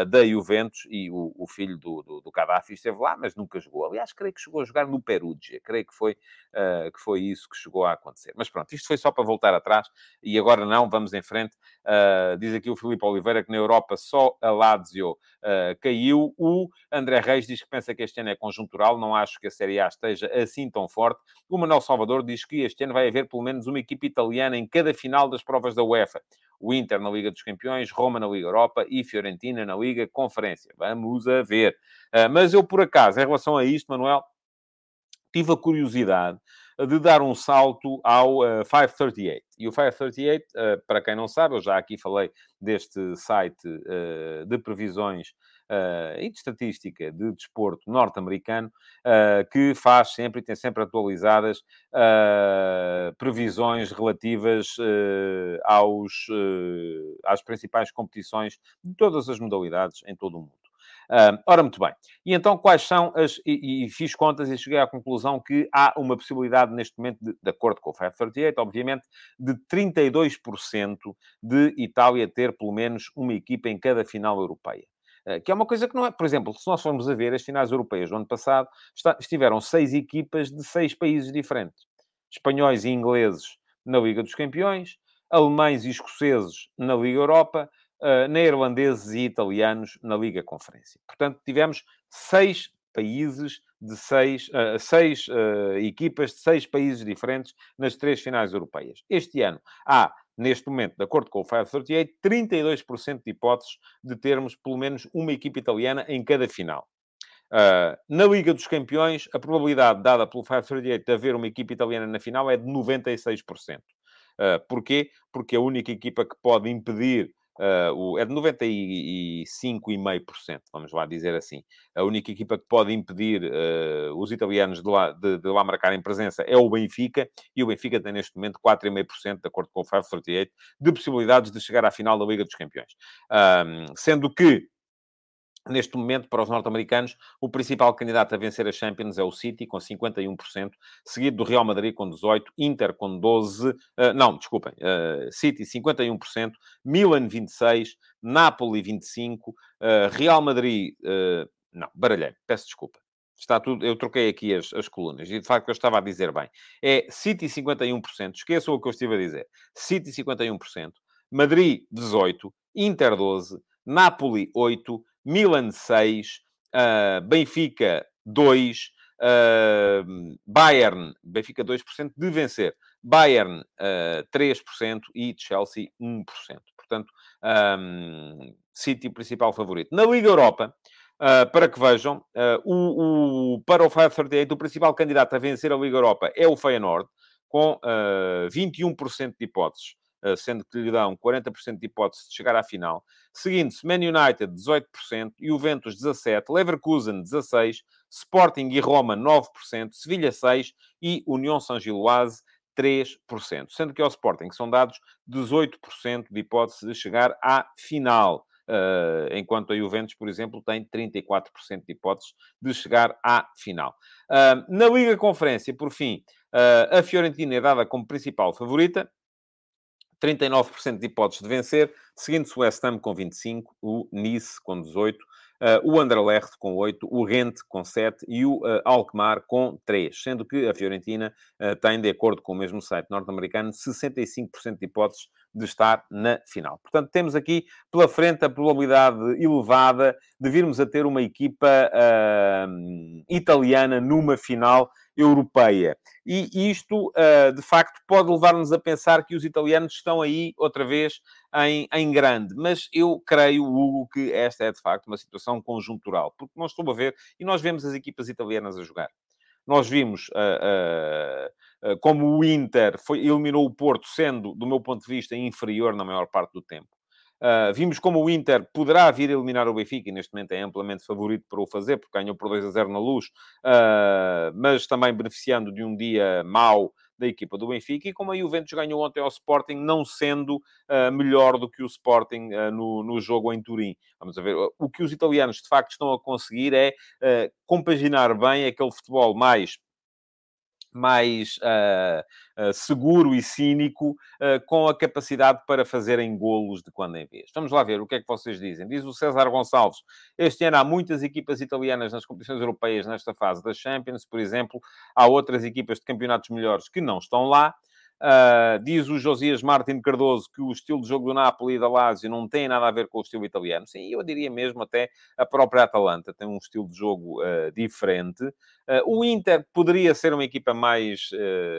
da Juventus, e o, o filho do, do, do Gaddafi esteve lá, mas nunca jogou. Aliás, creio que chegou a jogar no Perugia. Creio que foi, que foi isso que chegou a acontecer. Mas pronto, isto foi só para voltar atrás e agora não, vamos em frente. Uh, diz aqui o Filipe Oliveira que na Europa só a Lazio uh, caiu. O André Reis diz que pensa que este ano é conjuntural, não acho que a Série A esteja assim tão forte. O Manuel Salvador diz que este ano vai haver pelo menos uma equipe italiana em cada final das provas da UEFA. O Inter na Liga dos Campeões, Roma na Liga Europa e Fiorentina na Liga Conferência. Vamos a ver. Uh, mas eu, por acaso, em relação a isto, Manuel, tive a curiosidade de dar um salto ao uh, 538. E o 538, uh, para quem não sabe, eu já aqui falei deste site uh, de previsões e de estatística de desporto norte-americano, que faz sempre e tem sempre atualizadas previsões relativas aos, às principais competições de todas as modalidades em todo o mundo. Uh, ora, muito bem. E então, quais são as. E, e, fiz contas e cheguei à conclusão que há uma possibilidade, neste momento, de, de acordo com o 538, obviamente, de 32% de Itália ter pelo menos uma equipa em cada final europeia. Uh, que é uma coisa que não é. Por exemplo, se nós formos a ver as finais europeias do ano passado, está, estiveram seis equipas de seis países diferentes: espanhóis e ingleses na Liga dos Campeões, alemães e escoceses na Liga Europa, uh, neerlandeses e italianos na Liga Conferência. Portanto, tivemos seis países de seis, uh, seis uh, equipas de seis países diferentes nas três finais europeias. Este ano há, neste momento, de acordo com o 538, 32% de hipóteses de termos pelo menos uma equipa italiana em cada final. Uh, na Liga dos Campeões, a probabilidade dada pelo 538 de haver uma equipa italiana na final é de 96%. Uh, porquê? Porque a única equipa que pode impedir Uh, é de 95,5%, vamos lá dizer assim. A única equipa que pode impedir uh, os italianos de lá, de, de lá marcarem presença é o Benfica, e o Benfica tem neste momento 4,5%, de acordo com o 538, de possibilidades de chegar à final da Liga dos Campeões. sendo que Neste momento, para os norte-americanos, o principal candidato a vencer a Champions é o City, com 51%, seguido do Real Madrid com 18%, Inter com 12%, uh, eh, não, desculpem, uh, City 51%, Milan 26%, Napoli 25%, uh, Real Madrid, não, baralhei, peço desculpa. Está tudo, eu troquei aqui as, as colunas e de facto eu estava a dizer bem. É City 51%, esqueçam o que eu estive a dizer. City 51%, Madrid 18%, Inter 12%, Napoli 8%, Milan 6, uh, Benfica 2, Uh, Bayern, Benfica 2% de vencer. Bayern, uh, 3% e Chelsea 1%. Portanto, um, City principal favorito. Na Liga Europa, uh, para que vejam, uh, o, o, para o 538, o principal candidato a vencer a Liga Europa é o Feyenoord, com uh, 21% de hipóteses. Uh, sendo que lhe dão 40% de hipótese de chegar à final. Seguindo-se Man United, 18%, Juventus, 17%, Leverkusen, 16%, Sporting e Roma, 9%, Sevilha, 6% e União São Giloase, 3%. Sendo que ao Sporting são dados 18% de hipótese de chegar à final. Uh, enquanto a Juventus, por exemplo, tem 34% de hipóteses de chegar à final. Uh, na Liga Conferência, por fim, uh, a Fiorentina é dada como principal favorita, 39% de hipóteses de vencer, seguindo-se o West Ham com 25%, o Nice com 18%, Uh, o Anderlecht com 8, o Rente com 7 e o uh, Alkmaar com 3, sendo que a Fiorentina uh, tem, de acordo com o mesmo site norte-americano, 65% de hipóteses de estar na final. Portanto, temos aqui pela frente a probabilidade elevada de virmos a ter uma equipa italiana numa final europeia. E isto, uh, de facto, pode levar-nos a pensar que os italianos estão aí, outra vez, em, em grande. Mas eu creio, Hugo, que esta é, de facto, uma situação conjuntural. Porque nós estou a ver, e nós vemos as equipas italianas a jogar. Nós vimos uh, uh, como o Inter foi, eliminou o Porto, sendo, do meu ponto de vista, inferior na maior parte do tempo. Uh, vimos como o Inter poderá vir a eliminar o Benfica, e neste momento é amplamente favorito para o fazer, porque ganhou por 2 a 0 na luz, uh, mas também beneficiando de um dia mau da equipa do Benfica, e como a Juventus ganhou ontem ao Sporting, não sendo uh, melhor do que o Sporting no, no jogo em Turim. Vamos ver, o que os italianos de facto estão a conseguir é compaginar bem aquele futebol mais mais uh, uh, seguro e cínico, uh, com a capacidade para fazerem golos de quando em vez. Vamos lá ver o que é que vocês dizem. Diz o César Gonçalves: este ano há muitas equipas italianas nas competições europeias nesta fase da Champions, por exemplo, há outras equipas de campeonatos melhores que não estão lá. Uh, diz o Josias Martin Cardoso que o estilo de jogo do Napoli e da Lazio não tem nada a ver com o estilo italiano. Sim, eu diria mesmo até a própria Atalanta tem um estilo de jogo uh, diferente. Uh, o Inter poderia ser uma equipa mais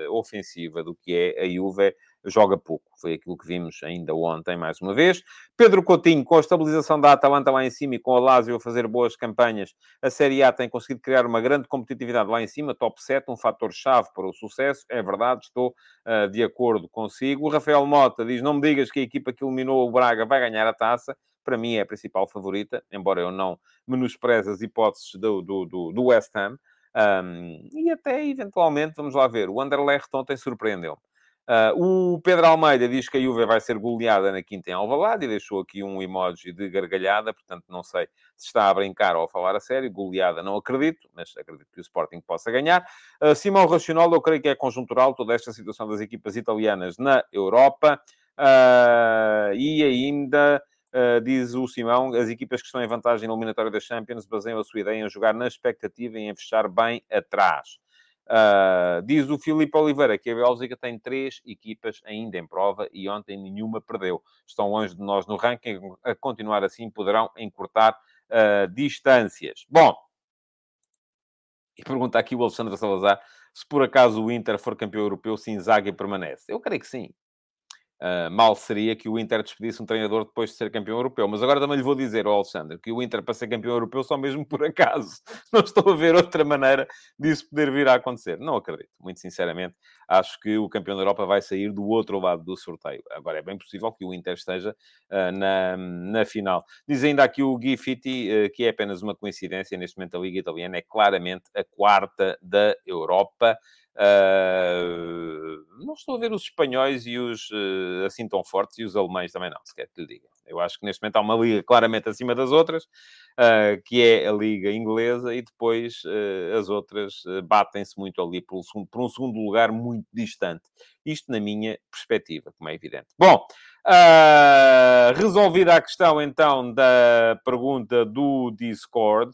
ofensiva do que é a Juve joga pouco. Foi aquilo que vimos ainda ontem, mais uma vez. Pedro Coutinho, com a estabilização da Atalanta lá em cima e com a Lazio a fazer boas campanhas, a Série A tem conseguido criar uma grande competitividade lá em cima, top 7, um fator-chave para o sucesso. É verdade, estou uh, de acordo consigo. O Rafael Mota diz, não me digas que a equipa que eliminou o Braga vai ganhar a taça. Para mim é a principal favorita, embora eu não menospreze as hipóteses do, do, do, do West Ham. Um, e até, eventualmente, vamos lá ver, o Anderlecht ontem surpreendeu-me. Uh, o Pedro Almeida diz que a Juve vai ser goleada na quinta em Alvalade e deixou aqui um emoji de gargalhada, portanto não sei se está a brincar ou a falar a sério. Goleada não acredito, mas acredito que o Sporting possa ganhar. Uh, Simão Racional, eu creio que é conjuntural toda esta situação das equipas italianas na Europa. Uh, e ainda... Uh, diz o Simão, as equipas que estão em vantagem na eliminatória da Champions baseiam a sua ideia em jogar na expectativa e em fechar bem atrás. Uh, diz o Filipe Oliveira que a Bélgica tem três equipas ainda em prova e ontem nenhuma perdeu. Estão longe de nós no ranking, a continuar assim poderão encurtar uh, distâncias. Bom, e pergunta aqui o Alexandre Salazar se por acaso o Inter for campeão europeu, se Inzaghi permanece. Eu creio que sim. Uh, mal seria que o Inter despedisse um treinador depois de ser campeão europeu. Mas agora também lhe vou dizer ao Alexandre que o Inter para ser campeão europeu só mesmo por acaso. Não estou a ver outra maneira disso poder vir a acontecer. Não acredito. Muito sinceramente, acho que o campeão da Europa vai sair do outro lado do sorteio. Agora, é bem possível que o Inter esteja uh, na, na final. Diz ainda aqui o Gui Fitti uh, que é apenas uma coincidência. Neste momento, a Liga Italiana é claramente a quarta da Europa. Uh, não estou a ver os espanhóis e os uh, assim tão fortes e os alemães também não, se quer que lhe diga. Eu acho que neste momento há uma liga claramente acima das outras, uh, que é a liga inglesa, e depois as outras batem-se muito ali por um, por um, segundo lugar muito distante. Isto na minha perspectiva, como é evidente. Bom, resolvida a questão então da pergunta do Discord.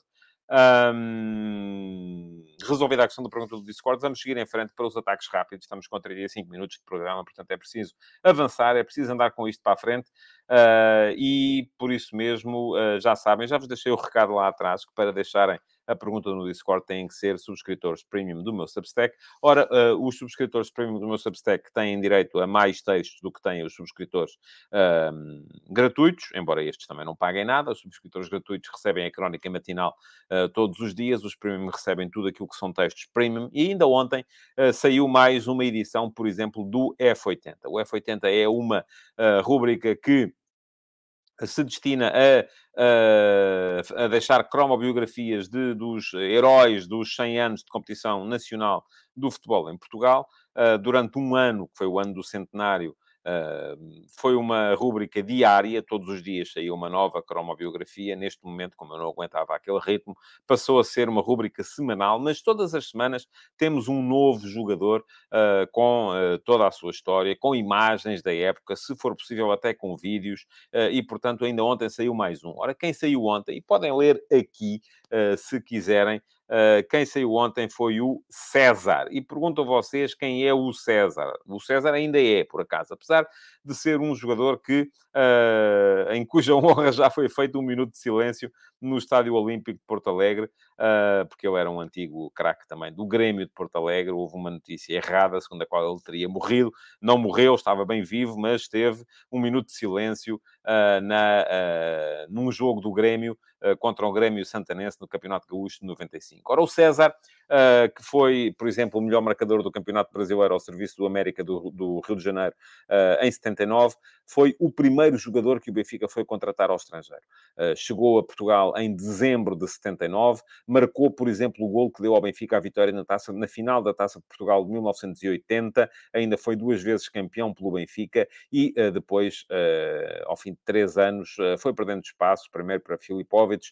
Um, resolvida a questão da pergunta do Discord, vamos seguir em frente para os ataques rápidos. Estamos com 35 minutos de programa, portanto é preciso avançar, é preciso andar com isto para a frente. Uh, e por isso mesmo, uh, já sabem, já vos deixei o recado lá atrás, que para deixarem a pergunta no Discord tem que ser subscritores premium do meu Substack. Ora, uh, os subscritores premium do meu Substack têm direito a mais textos do que têm os subscritores uh, gratuitos, embora estes também não paguem nada. Os subscritores gratuitos recebem a crónica matinal uh, todos os dias, os premium recebem tudo aquilo que são textos premium. E ainda ontem uh, saiu mais uma edição, por exemplo, do F80. O F80 é uma rúbrica que se destina a, a, a, deixar cromobiografias de, dos heróis dos 100 anos de competição nacional do futebol em Portugal. Uh, durante um ano, que foi o ano do centenário, foi uma rúbrica diária, todos os dias saía uma nova cromobiografia. Neste momento, como eu não aguentava aquele ritmo, passou a ser uma rúbrica semanal, mas todas as semanas temos um novo jogador uh, com uh, toda a sua história, com imagens da época, se for possível até com vídeos, uh, e portanto ainda ontem saiu mais um. Ora, quem saiu ontem, e podem ler aqui se quiserem, quem saiu ontem foi o César. E pergunto a vocês quem é o César. O César ainda é, por acaso, apesar de ser um jogador que, uh, em cuja honra já foi feito um minuto de silêncio no Estádio Olímpico de Porto Alegre, uh, porque ele era um antigo craque também do Grêmio de Porto Alegre. Houve uma notícia errada, segundo a qual ele teria morrido. Não morreu, estava bem vivo, mas teve um minuto de silêncio na, num jogo do Grêmio contra o Grêmio Santanense no Campeonato Gaúcho de 95. 2005. Ora, o César, uh, que foi, por exemplo, o melhor marcador do Campeonato Brasileiro ao serviço do América do, do Rio de Janeiro uh, em 79, foi o primeiro jogador que o Benfica foi contratar ao estrangeiro. Uh, chegou a Portugal em dezembro de 79, marcou, por exemplo, o gol que deu ao Benfica a vitória na, taça, na final da Taça de Portugal de 1980, ainda foi duas vezes campeão pelo Benfica e depois, ao fim de três anos, foi perdendo espaço, primeiro para Filipovic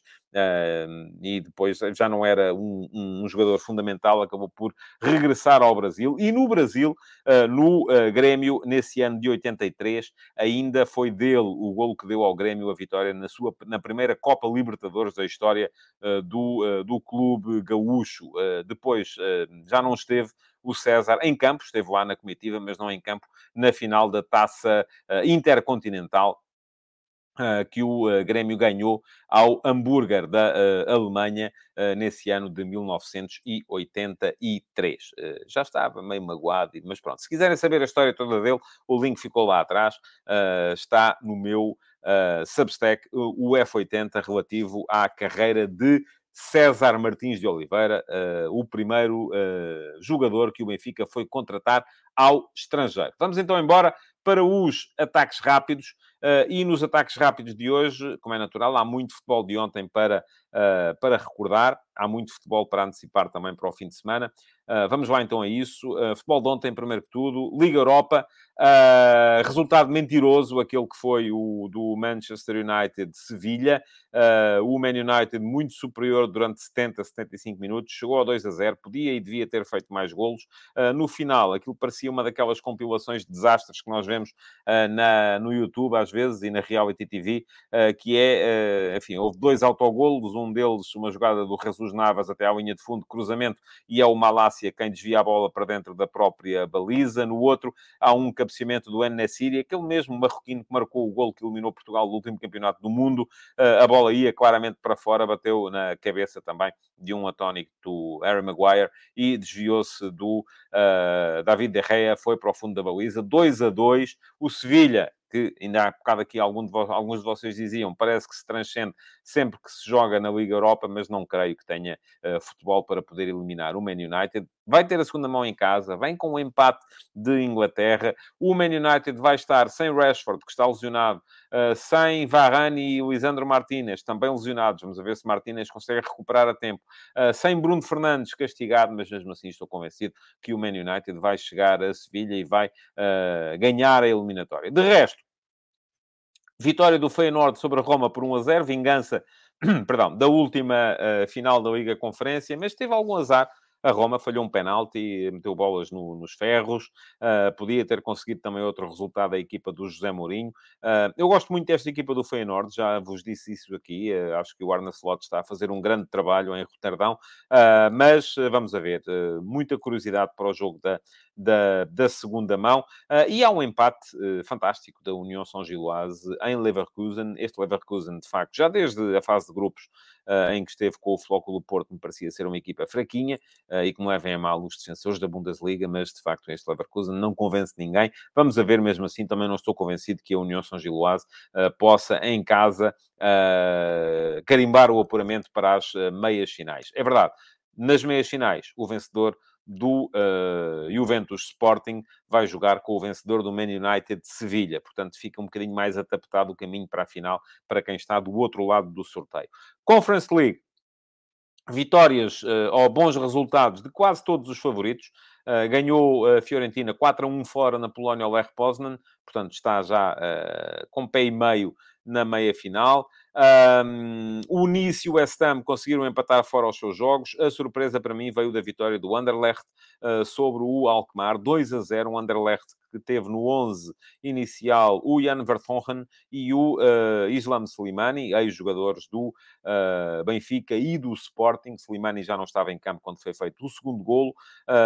e depois já não era um, um, jogador fundamental, acabou por regressar ao Brasil. E no Brasil, uh, no uh, Grêmio, nesse ano de 83, ainda foi dele o golo que deu ao Grêmio a vitória na, sua, na primeira Copa Libertadores da história uh, do, do clube gaúcho. depois já não esteve o César em campo, esteve lá na comitiva, mas não em campo, na final da taça intercontinental que o uh, Grêmio ganhou ao Hamburger da uh, Alemanha nesse ano de 1983. já estava meio magoado, mas pronto. Se quiserem saber a história toda dele, o link ficou lá atrás. está no meu Substack, o F80, relativo à carreira de César Martins de Oliveira, o primeiro jogador que o Benfica foi contratar ao estrangeiro. Vamos então embora para os ataques rápidos. Uh, e nos ataques rápidos de hoje, como é natural, há muito futebol de ontem para, uh, para recordar, há muito futebol para antecipar também para o fim de semana. Uh, vamos lá então a isso. futebol de ontem, primeiro que tudo, Liga Europa, resultado mentiroso, aquele que foi o do Manchester United de Sevilha. o Man United muito superior durante 70, 75 minutos, chegou a 2 a 0, podia e devia ter feito mais golos. no final, aquilo parecia uma daquelas compilações de desastres que nós vemos na, no YouTube às vezes e na Reality TV, que é, enfim, houve dois autogolos, um deles uma jogada do Jesus Navas até à linha de fundo, cruzamento, e é o Malásia quem desvia a bola para dentro da própria baliza. No outro, há um cabeceamento do N-Nassiri, aquele mesmo marroquino que marcou o gol que eliminou Portugal no último campeonato do mundo. A bola ia claramente para fora, bateu na cabeça também de um atónico do Harry Maguire e desviou-se do uh, David De foi para o fundo da baliza. 2 a 2. O Sevilha que ainda há bocado aqui algum de alguns de vocês diziam, parece que se transcende sempre que se joga na Liga Europa, mas não creio que tenha uh, futebol para poder eliminar o Man United. Vai ter a segunda mão em casa, vem com o empate de Inglaterra. O Man United vai estar sem Rashford, que está lesionado, uh, sem Varane e Lisandro Martinez, também lesionados. Vamos ver se Martinez consegue recuperar a tempo. Uh, sem Bruno Fernandes, castigado, mas mesmo assim estou convencido que o Man United vai chegar a Sevilha e vai ganhar a eliminatória. De resto, Vitória do Feyenoord sobre a Roma por 1 a 0, vingança, perdão, da última final da Liga Conferência, mas teve algum azar a Roma falhou um penalti, meteu bolas no, nos ferros, uh, podia ter conseguido também outro resultado a equipa do José Mourinho. Uh, eu gosto muito desta equipa do Feyenoord, já vos disse isso aqui, uh, acho que o Arna Slot está a fazer um grande trabalho em Roterdão, mas vamos a ver, muita curiosidade para o jogo da da, da segunda mão. Uh, e há um empate uh, fantástico da União São Giloase em Leverkusen. Este Leverkusen, de facto, já desde a fase de grupos uh, em que esteve com o Flóculo Porto, me parecia ser uma equipa fraquinha e que não levem a mal os defensores da Bundesliga, mas de facto este Leverkusen não convence ninguém. Vamos a ver mesmo assim, também não estou convencido que a União São Giloase possa, em casa, carimbar o apuramento para as meias finais. É verdade, nas meias finais, o vencedor do uh, Juventus Sporting vai jogar com o vencedor do Man United de Sevilha. Portanto, fica um bocadinho mais adaptado o caminho para a final para quem está do outro lado do sorteio. Conference League. Vitórias uh, ou bons resultados de quase todos os favoritos. Uh, ganhou a Fiorentina 4 a 1 fora na Polónia ao Lech Poznan, portanto está já com pé e meio na meia final. Um, o Nice e o West Ham conseguiram empatar fora os seus jogos. A surpresa para mim veio da vitória do Anderlecht uh, sobre o Alkmaar, 2 a 0. Um Anderlecht que teve no 11 inicial o Jan Vertonghen e o uh, Islam Slimani, ex-jogadores do uh, Benfica e do Sporting. Slimani já não estava em campo quando foi feito o segundo golo,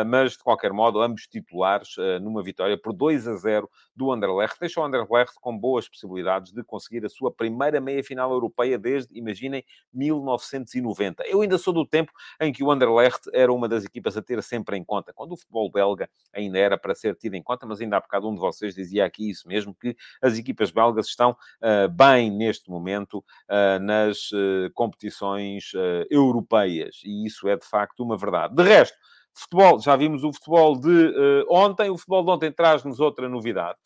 mas de qualquer modo, ambos titulares numa vitória por 2 a 0 do Anderlecht. Deixa o Anderlecht com boas possibilidades de conseguir a sua primeira meia-final europeia desde, imaginem, 1990. Eu ainda sou do tempo em que o Anderlecht era uma das equipas a ter sempre em conta, quando o futebol belga ainda era para ser tido em conta, mas ainda há bocado um de vocês dizia aqui isso mesmo, que as equipas belgas estão uh, bem neste momento uh, nas uh, competições europeias, e isso é de facto uma verdade. De resto, futebol, já vimos o futebol de ontem, o futebol de ontem traz-nos outra novidade,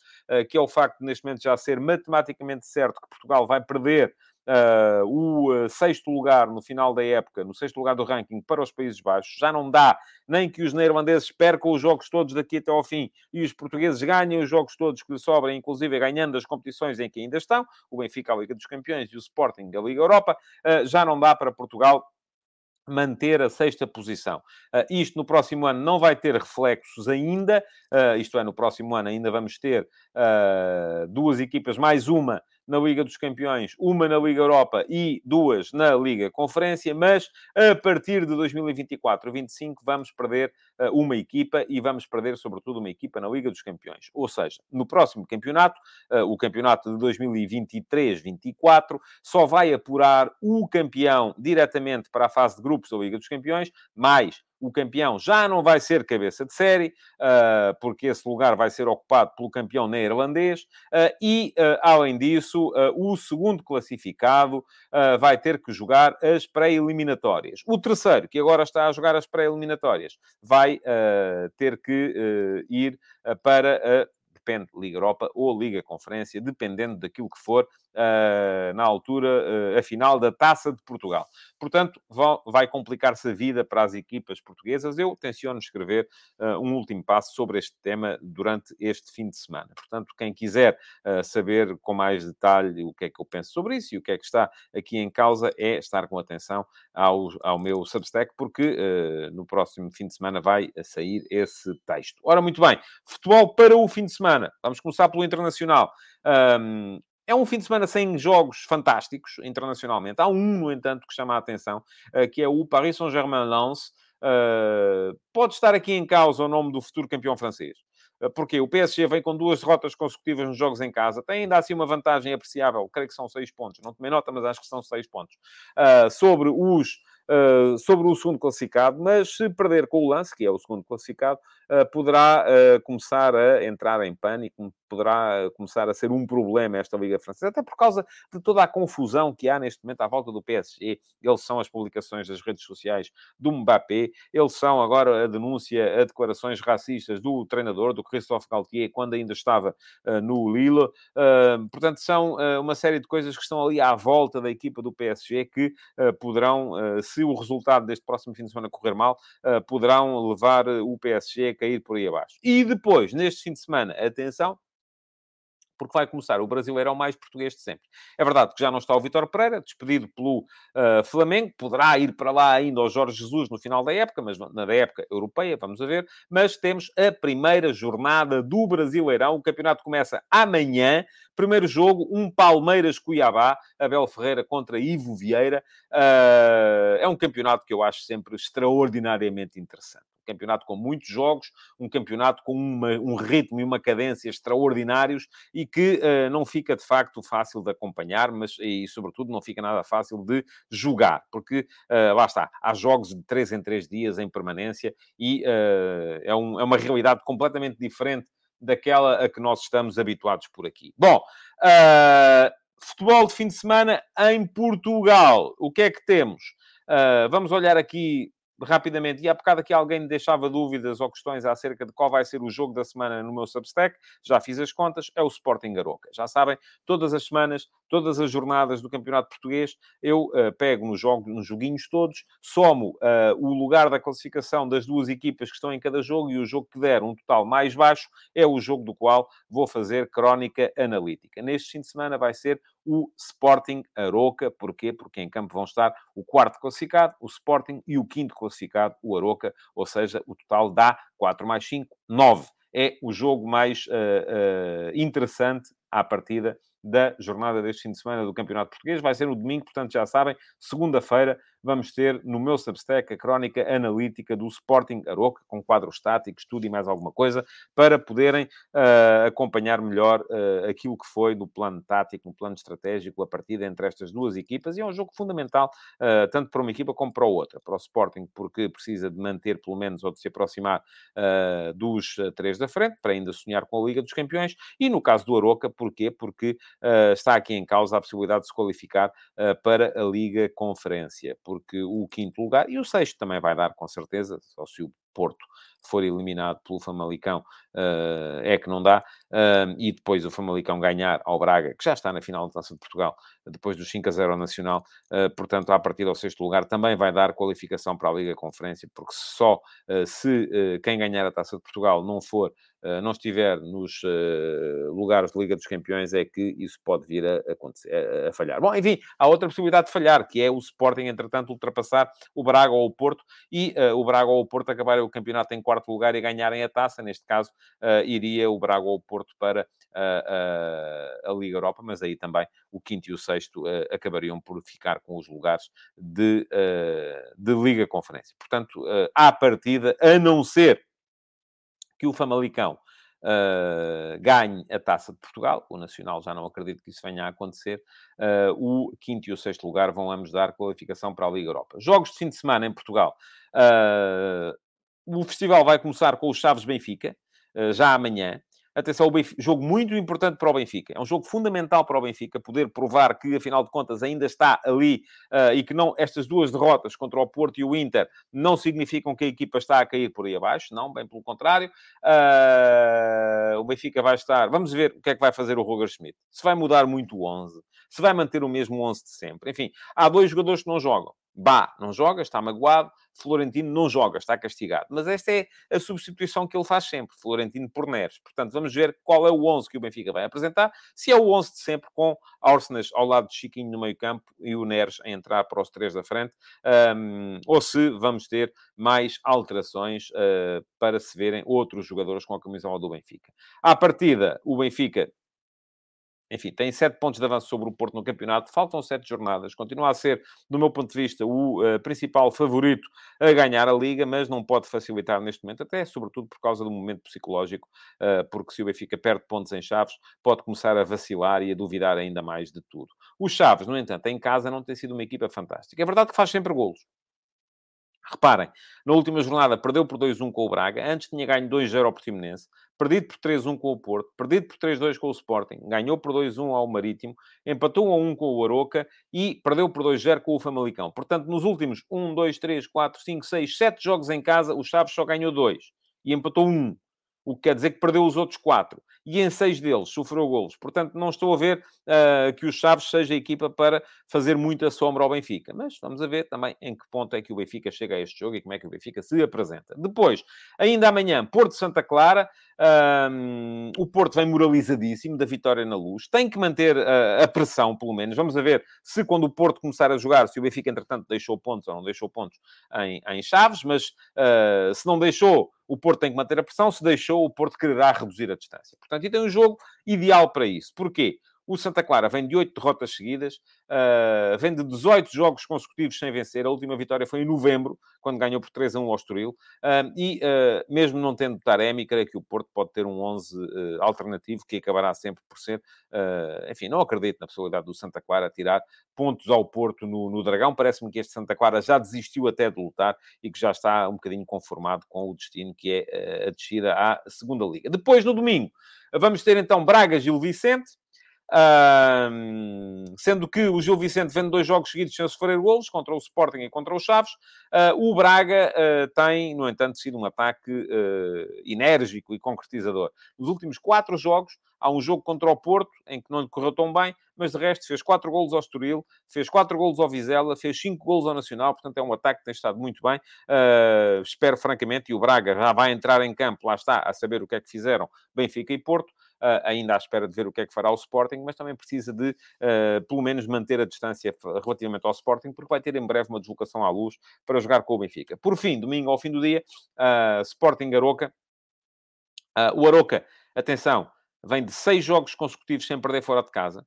que é o facto de neste momento já ser matematicamente certo que Portugal vai perder uh, o uh, sexto lugar no final da época, no sexto lugar do ranking para os Países Baixos. Já não dá nem que os neerlandeses percam os jogos todos daqui até ao fim e os portugueses ganhem os jogos todos que lhes sobram, inclusive ganhando as competições em que ainda estão, o Benfica, a Liga dos Campeões e o Sporting, a Liga Europa. Uh, já não dá para Portugal manter a sexta posição. Uh, isto no próximo ano não vai ter reflexos ainda, uh, isto é, no próximo ano ainda vamos ter uh, duas equipas, mais uma na Liga dos Campeões, uma na Liga Europa e duas na Liga Conferência, mas a partir de 2024 25 vamos perder uh, uma equipa e vamos perder, sobretudo, uma equipa na Liga dos Campeões. Ou seja, no próximo campeonato, uh, o campeonato de 2023-24, só vai apurar o campeão diretamente para a fase de grupos da Liga dos Campeões, mais o campeão já não vai ser cabeça de série, uh, porque esse lugar vai ser ocupado pelo campeão neerlandês, uh, e, uh, além disso, o segundo classificado vai ter que jogar as pré-eliminatórias. O terceiro, que agora está a jogar as pré-eliminatórias, vai ter que ir para a depende, Liga Europa ou Liga Conferência, dependendo daquilo que for, uh, na altura, uh, a final da Taça de Portugal. Portanto, vai complicar-se a vida para as equipas portuguesas. Eu tenciono escrever uh, um último passo sobre este tema durante este fim de semana. Portanto, quem quiser saber com mais detalhe o que é que eu penso sobre isso e o que é que está aqui em causa, é estar com atenção ao, ao meu Substack, porque no próximo fim de semana vai sair esse texto. Ora, muito bem, futebol para o fim de semana semana. Vamos começar pelo Internacional. Um, é um fim de semana sem jogos fantásticos internacionalmente. Há um, no entanto, que chama a atenção, uh, que é o Paris Saint-Germain-Lens. Uh, pode estar aqui em causa o nome do futuro campeão francês. Uh, porque o PSG vem com duas derrotas consecutivas nos jogos em casa. Tem ainda assim uma vantagem apreciável. Creio que são seis pontos. Não tomei nota, mas acho que são seis pontos. sobre os uh, sobre o segundo classificado, mas se perder com o lance, que é o segundo classificado, uh, poderá uh, começar a entrar em pânico, poderá começar a ser um problema esta Liga Francesa, até por causa de toda a confusão que há neste momento à volta do PSG. Eles são as publicações das redes sociais do Mbappé, eles são agora a denúncia a declarações racistas do treinador, do Christophe Galtier, quando ainda estava no Lille. portanto, são uma série de coisas que estão ali à volta da equipa do PSG que poderão se o resultado deste próximo fim de semana correr mal, uh, poderão levar o PSG a cair por aí abaixo. E depois, neste fim de semana, atenção, porque vai começar o Brasileirão mais português de sempre. É verdade que já não está o Vitor Pereira, despedido pelo uh, Flamengo, poderá ir para lá ainda o Jorge Jesus no final da época, mas na época europeia, vamos a ver. Mas temos a primeira jornada do Brasileirão. O campeonato começa amanhã. Primeiro jogo, um Palmeiras-Cuiabá, Abel Ferreira contra Ivo Vieira. Uh, é um campeonato que eu acho sempre extraordinariamente interessante campeonato com muitos jogos, um campeonato com uma, um ritmo e uma cadência extraordinários e que uh, não fica, de facto, fácil de acompanhar, mas, e, sobretudo, não fica nada fácil de jogar, porque, uh, lá está, há jogos de três em três dias em permanência e uh, é, um, é uma realidade completamente diferente daquela a que nós estamos habituados por aqui. Bom, uh, futebol de fim de semana em Portugal. O que é que temos? Uh, vamos olhar aqui rapidamente, e há bocado aqui alguém deixava dúvidas ou questões acerca de qual vai ser o jogo da semana no meu Substack, já fiz as contas, é o Sporting Aroca. Já sabem, todas as semanas, todas as jornadas do Campeonato Português, eu uh, pego nos, jogos, nos joguinhos todos, somo uh, o lugar da classificação das duas equipas que estão em cada jogo e o jogo que der um total mais baixo é o jogo do qual vou fazer crónica analítica. Neste fim de semana vai ser o Sporting Aroca. Porquê? Porque em campo vão estar o quarto classificado, o Sporting, e o quinto classificado, o Aroca. Ou seja, o total dá 4 mais 5, 9. É o jogo mais uh, uh, interessante à partida da jornada deste fim de semana do Campeonato Português. Vai ser no domingo, portanto, já sabem, segunda-feira vamos ter no meu Substack a crónica analítica do Sporting Aroca, com quadros estáticos, tudo e mais alguma coisa, para poderem uh, acompanhar melhor uh, aquilo que foi do plano tático, no plano estratégico, a partida entre estas duas equipas. E é um jogo fundamental, uh, tanto para uma equipa como para outra. Para o Sporting, porque precisa de manter, pelo menos, ou de se aproximar dos três da frente, para ainda sonhar com a Liga dos Campeões. E no caso do Aroca, porquê? Porque está aqui em causa a possibilidade de se qualificar para a Liga Conferência. Por porque o quinto lugar, e o sexto também vai dar, com certeza, só se o Porto for eliminado pelo Famalicão, uh, é que não dá, uh, e depois o Famalicão ganhar ao Braga, que já está na final da Taça de Portugal, depois do 5 a 0 Nacional, uh, portanto, a partir do sexto lugar, também vai dar qualificação para a Liga Conferência, porque só se quem ganhar a Taça de Portugal não for não estiver nos lugares de Liga dos Campeões, é que isso pode vir a, a, a, falhar. Bom, enfim, há outra possibilidade de falhar, que é o Sporting, entretanto, ultrapassar o Braga ou o Porto e o Braga ou o Porto acabarem o campeonato em quarto lugar e ganharem a taça. Neste caso, uh, iria o Braga ou o Porto para a Liga Europa, mas aí também o quinto e o sexto acabariam por ficar com os lugares de, de Liga Conferência. Portanto, à partida, a não ser que o Famalicão uh, ganhe a Taça de Portugal, o Nacional já não acredito que isso venha a acontecer, uh, o quinto e o sexto lugar vão ambos dar qualificação para a Liga Europa. Jogos de fim de semana em Portugal. Uh, o festival vai começar com os Chaves Benfica, já amanhã. Atenção, Benfica, jogo muito importante para o Benfica. É um jogo fundamental para o Benfica poder provar que, afinal de contas, ainda está ali uh, e que não estas duas derrotas contra o Porto e o Inter não significam que a equipa está a cair por aí abaixo. Não, bem pelo contrário. Uh, o Benfica vai estar... Vamos ver o que é que vai fazer o Roger Schmidt. Se vai mudar muito o 11. Se vai manter o mesmo 11 de sempre. Enfim, há dois jogadores que não jogam. Bá não joga, está magoado. Florentino não joga, está castigado. Mas esta é a substituição que ele faz sempre, Florentino por Neres. Portanto, vamos ver qual é o 11 que o Benfica vai apresentar. Se é o 11 de sempre, com Arsenas ao lado de Chiquinho no meio campo e o Neres a entrar para os três da frente. Um, ou se vamos ter mais alterações uh, para se verem outros jogadores com a camisola do Benfica. À partida, o Benfica enfim, tem sete pontos de avanço sobre o Porto no campeonato, faltam sete jornadas, continua a ser, do meu ponto de vista, o uh, principal favorito a ganhar a Liga, mas não pode facilitar neste momento, até sobretudo por causa do momento psicológico, uh, porque se o Benfica perde pontos em Chaves, pode começar a vacilar e a duvidar ainda mais de tudo. O Chaves, no entanto, em casa não tem sido uma equipa fantástica. É verdade que faz sempre golos, Reparem, na última jornada perdeu por 2-1 com o Braga, antes tinha ganho 2-0 ao Portimonense, perdido por 3-1 com o Porto, perdido por 3-2 com o Sporting, ganhou por 2-1 ao Marítimo, empatou a 1 com o Aroca e perdeu por 2-0 com o Famalicão. Portanto, nos últimos 1, 2, 3, 4, 5, 6, 7 jogos em casa, o Chaves só ganhou 2 e empatou 1 o que quer dizer que perdeu os outros quatro. E em seis deles sofreu golos. Portanto, não estou a ver uh, que o Chaves seja a equipa para fazer muita sombra ao Benfica. Mas vamos a ver também em que ponto é que o Benfica chega a este jogo e como é que o Benfica se apresenta. Depois, ainda amanhã, Porto Santa Clara. Um, o Porto vem moralizadíssimo da vitória na luz. Tem que manter uh, a pressão, pelo menos. Vamos a ver se quando o Porto começar a jogar, se o Benfica, entretanto, deixou pontos ou não deixou pontos em, em Chaves. Mas uh, se não deixou o Porto tem que manter a pressão, se deixou, o Porto quererá reduzir a distância. Portanto, e tem um jogo ideal para isso. Porquê? O Santa Clara vem de 8 derrotas seguidas, uh, vem de 18 jogos consecutivos sem vencer. A última vitória foi em novembro, quando ganhou por 3 a 1 ao Estoril. Uh, e, uh, mesmo não tendo Taremi, creio que o Porto pode ter um 11 alternativo, que acabará sempre por ser... enfim, não acredito na possibilidade do Santa Clara tirar pontos ao Porto no, no Dragão. Parece-me que este Santa Clara já desistiu até de lutar e que já está um bocadinho conformado com o destino que é a descida à Segunda Liga. Depois, no domingo, vamos ter então Braga Gil Vicente. Sendo que o Gil Vicente vende dois jogos seguidos sem sofrer golos, contra o Sporting e contra o Chaves. Uh, o Braga uh, tem, no entanto, sido um ataque ah, enérgico e concretizador. Nos últimos quatro jogos, há um jogo contra o Porto, em que não lhe correu tão bem, mas de resto fez quatro golos ao Estoril, fez quatro golos ao Vizela, fez cinco golos ao Nacional, portanto é um ataque que tem estado muito bem. espero, francamente, e o Braga já vai entrar em campo, lá está, a saber o que é que fizeram Benfica e Porto, ainda à espera de ver o que é que fará o Sporting, mas também precisa de, uh, pelo menos, manter a distância relativamente ao Sporting, porque vai ter em breve uma deslocação à luz para jogar com o Benfica. Por fim, domingo ao fim do dia, Sporting Aroca. o Aroca, atenção, vem de seis jogos consecutivos sem perder fora de casa.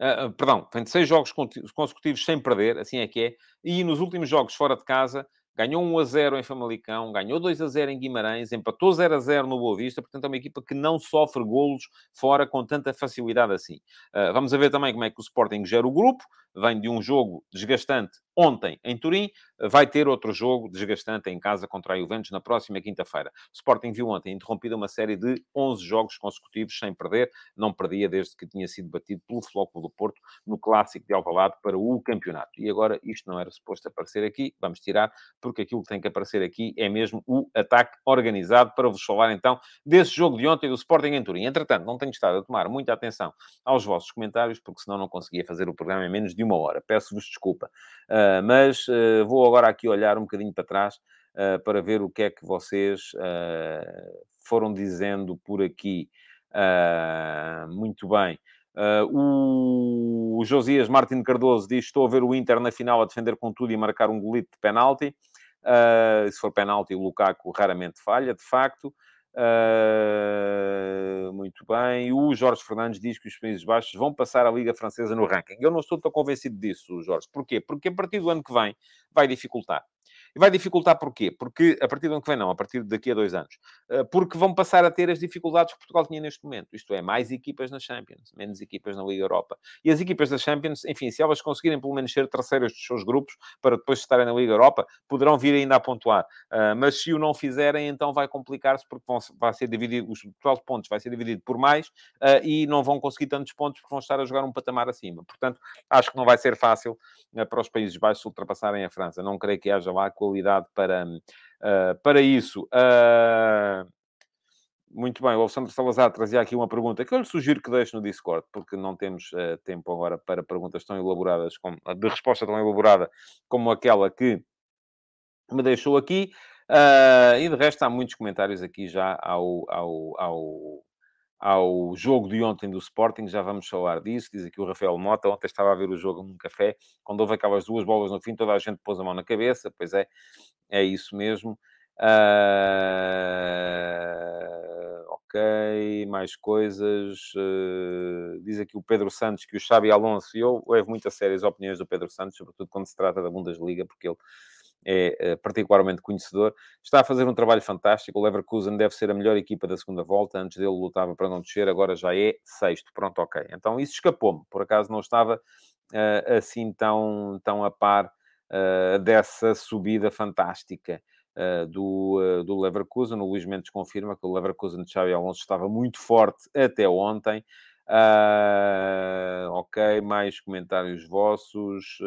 Uh, perdão, vem de seis jogos consecutivos sem perder, assim é que é, e nos últimos jogos fora de casa ganhou 1 a 0 em Famalicão, ganhou 2 a 0 em Guimarães, empatou 0 a 0 no Boa Vista, portanto é uma equipa que não sofre golos fora com tanta facilidade assim. Uh, vamos ver também como é que o Sporting gera o grupo, vem de um jogo desgastante ontem em Turim, vai ter outro jogo desgastante em casa contra a Juventus na próxima quinta-feira. Sporting viu ontem interrompida uma série de 11 jogos consecutivos sem perder, não perdia desde que tinha sido batido pelo Flóculo do Porto no Clássico de Alvalade para o campeonato. E agora isto não era suposto aparecer aqui, vamos tirar, porque aquilo que tem que aparecer aqui é mesmo o ataque organizado para vos falar então desse jogo de ontem do Sporting em Turim. Entretanto, não tenho estado a tomar muita atenção aos vossos comentários, porque senão não conseguia fazer o programa em menos de uma hora. Peço-vos desculpa. Uh, mas uh, vou agora aqui olhar um bocadinho para trás uh, para ver o que é que vocês foram dizendo por aqui. muito bem. o Josias Martin Cardoso diz: Estou a ver o Inter na final a defender com tudo e marcar um golito de penalti. se for penalti, o Lukaku raramente falha, de facto. Uh, muito bem. O Jorge Fernandes diz que os Países Baixos vão passar a Liga Francesa no ranking. Eu não estou tão convencido disso, Jorge. Porquê? Porque a partir do ano que vem vai dificultar. E vai dificultar porquê? Porque, a partir do ano que vem, não, a partir daqui a dois anos. Eh, porque vão passar a ter as dificuldades que Portugal tinha neste momento. Isto é, mais equipas na Champions, menos equipas na Liga Europa. E as equipas da Champions, enfim, se elas conseguirem pelo menos ser terceiras dos seus grupos, para depois estarem na Liga Europa, poderão vir ainda a pontuar. Uh, mas se o não fizerem, então vai complicar-se, porque vão, vai ser dividido, os total pontos vai ser dividido por mais, uh, e não vão conseguir tantos pontos porque vão estar a jogar um patamar acima. Portanto, acho que não vai ser fácil para os Países Baixos ultrapassarem a França. Não creio que haja lá qualidade para, uh, para isso. Uh, muito bem, o Alexandre Salazar trazia aqui uma pergunta que eu lhe sugiro que deixe no Discord, porque não temos uh, tempo agora para perguntas tão elaboradas, como, de resposta tão elaborada como aquela que me deixou aqui. Uh, e de resto, há muitos comentários aqui já ao, ao, ao, ao jogo de ontem do Sporting, já vamos falar disso. Diz aqui o Rafael Mota, ontem estava a ver o jogo num café, quando houve aquelas duas bolas no fim, toda a gente pôs a mão na cabeça, pois é, é isso mesmo. Uh, ok, mais coisas. Uh, diz aqui o Pedro Santos que o Xabi Alonso, e eu levo muito a sério as opiniões do Pedro Santos, sobretudo quando se trata da Bundesliga, porque ele é eh, particularmente conhecedor. Está a fazer um trabalho fantástico. O Leverkusen deve ser a melhor equipa da segunda volta. Antes dele lutava para não descer, agora já é sexto. Pronto, ok. Então isso escapou-me. Por acaso não estava uh, assim tão, tão a par uh, dessa subida fantástica. Uh, do, do Leverkusen. O Luís Mendes confirma que o Leverkusen de Xavi Alonso estava muito forte até ontem. Uh, ok, mais comentários vossos.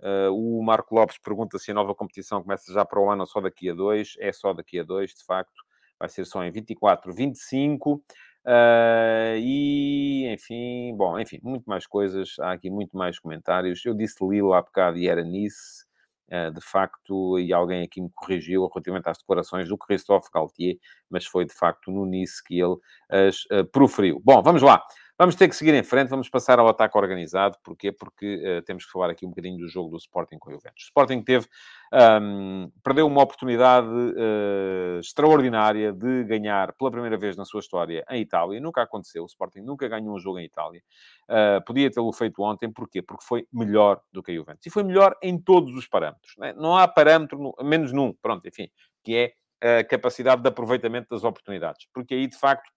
Uh, o Marco Lopes pergunta se a nova competição começa já para o ano ou só daqui a dois. É só daqui a dois, de facto. Vai ser só em 24, 25. Uh, e, enfim, bom, enfim, muito mais coisas. Há aqui muito mais comentários. Eu disse Lilo há bocado e era Nice. Uh, de facto, e alguém aqui me corrigiu relativamente às declarações do Christophe Galtier, mas foi de facto no Nice que ele as uh, proferiu. Bom, vamos lá. Vamos ter que seguir em frente, vamos passar ao ataque organizado. Porquê? Porque uh, temos que falar aqui um bocadinho do jogo do Sporting com o Juventus. O Sporting teve, um, perdeu uma oportunidade uh, extraordinária de ganhar pela primeira vez na sua história em Itália. Nunca aconteceu, o Sporting nunca ganhou um jogo em Itália. Uh, podia tê-lo feito ontem, porquê? Porque foi melhor do que a Juventus. E foi melhor em todos os parâmetros. Né? Não há parâmetro, no, menos num, pronto, enfim, que é a capacidade de aproveitamento das oportunidades. Porque aí, de facto,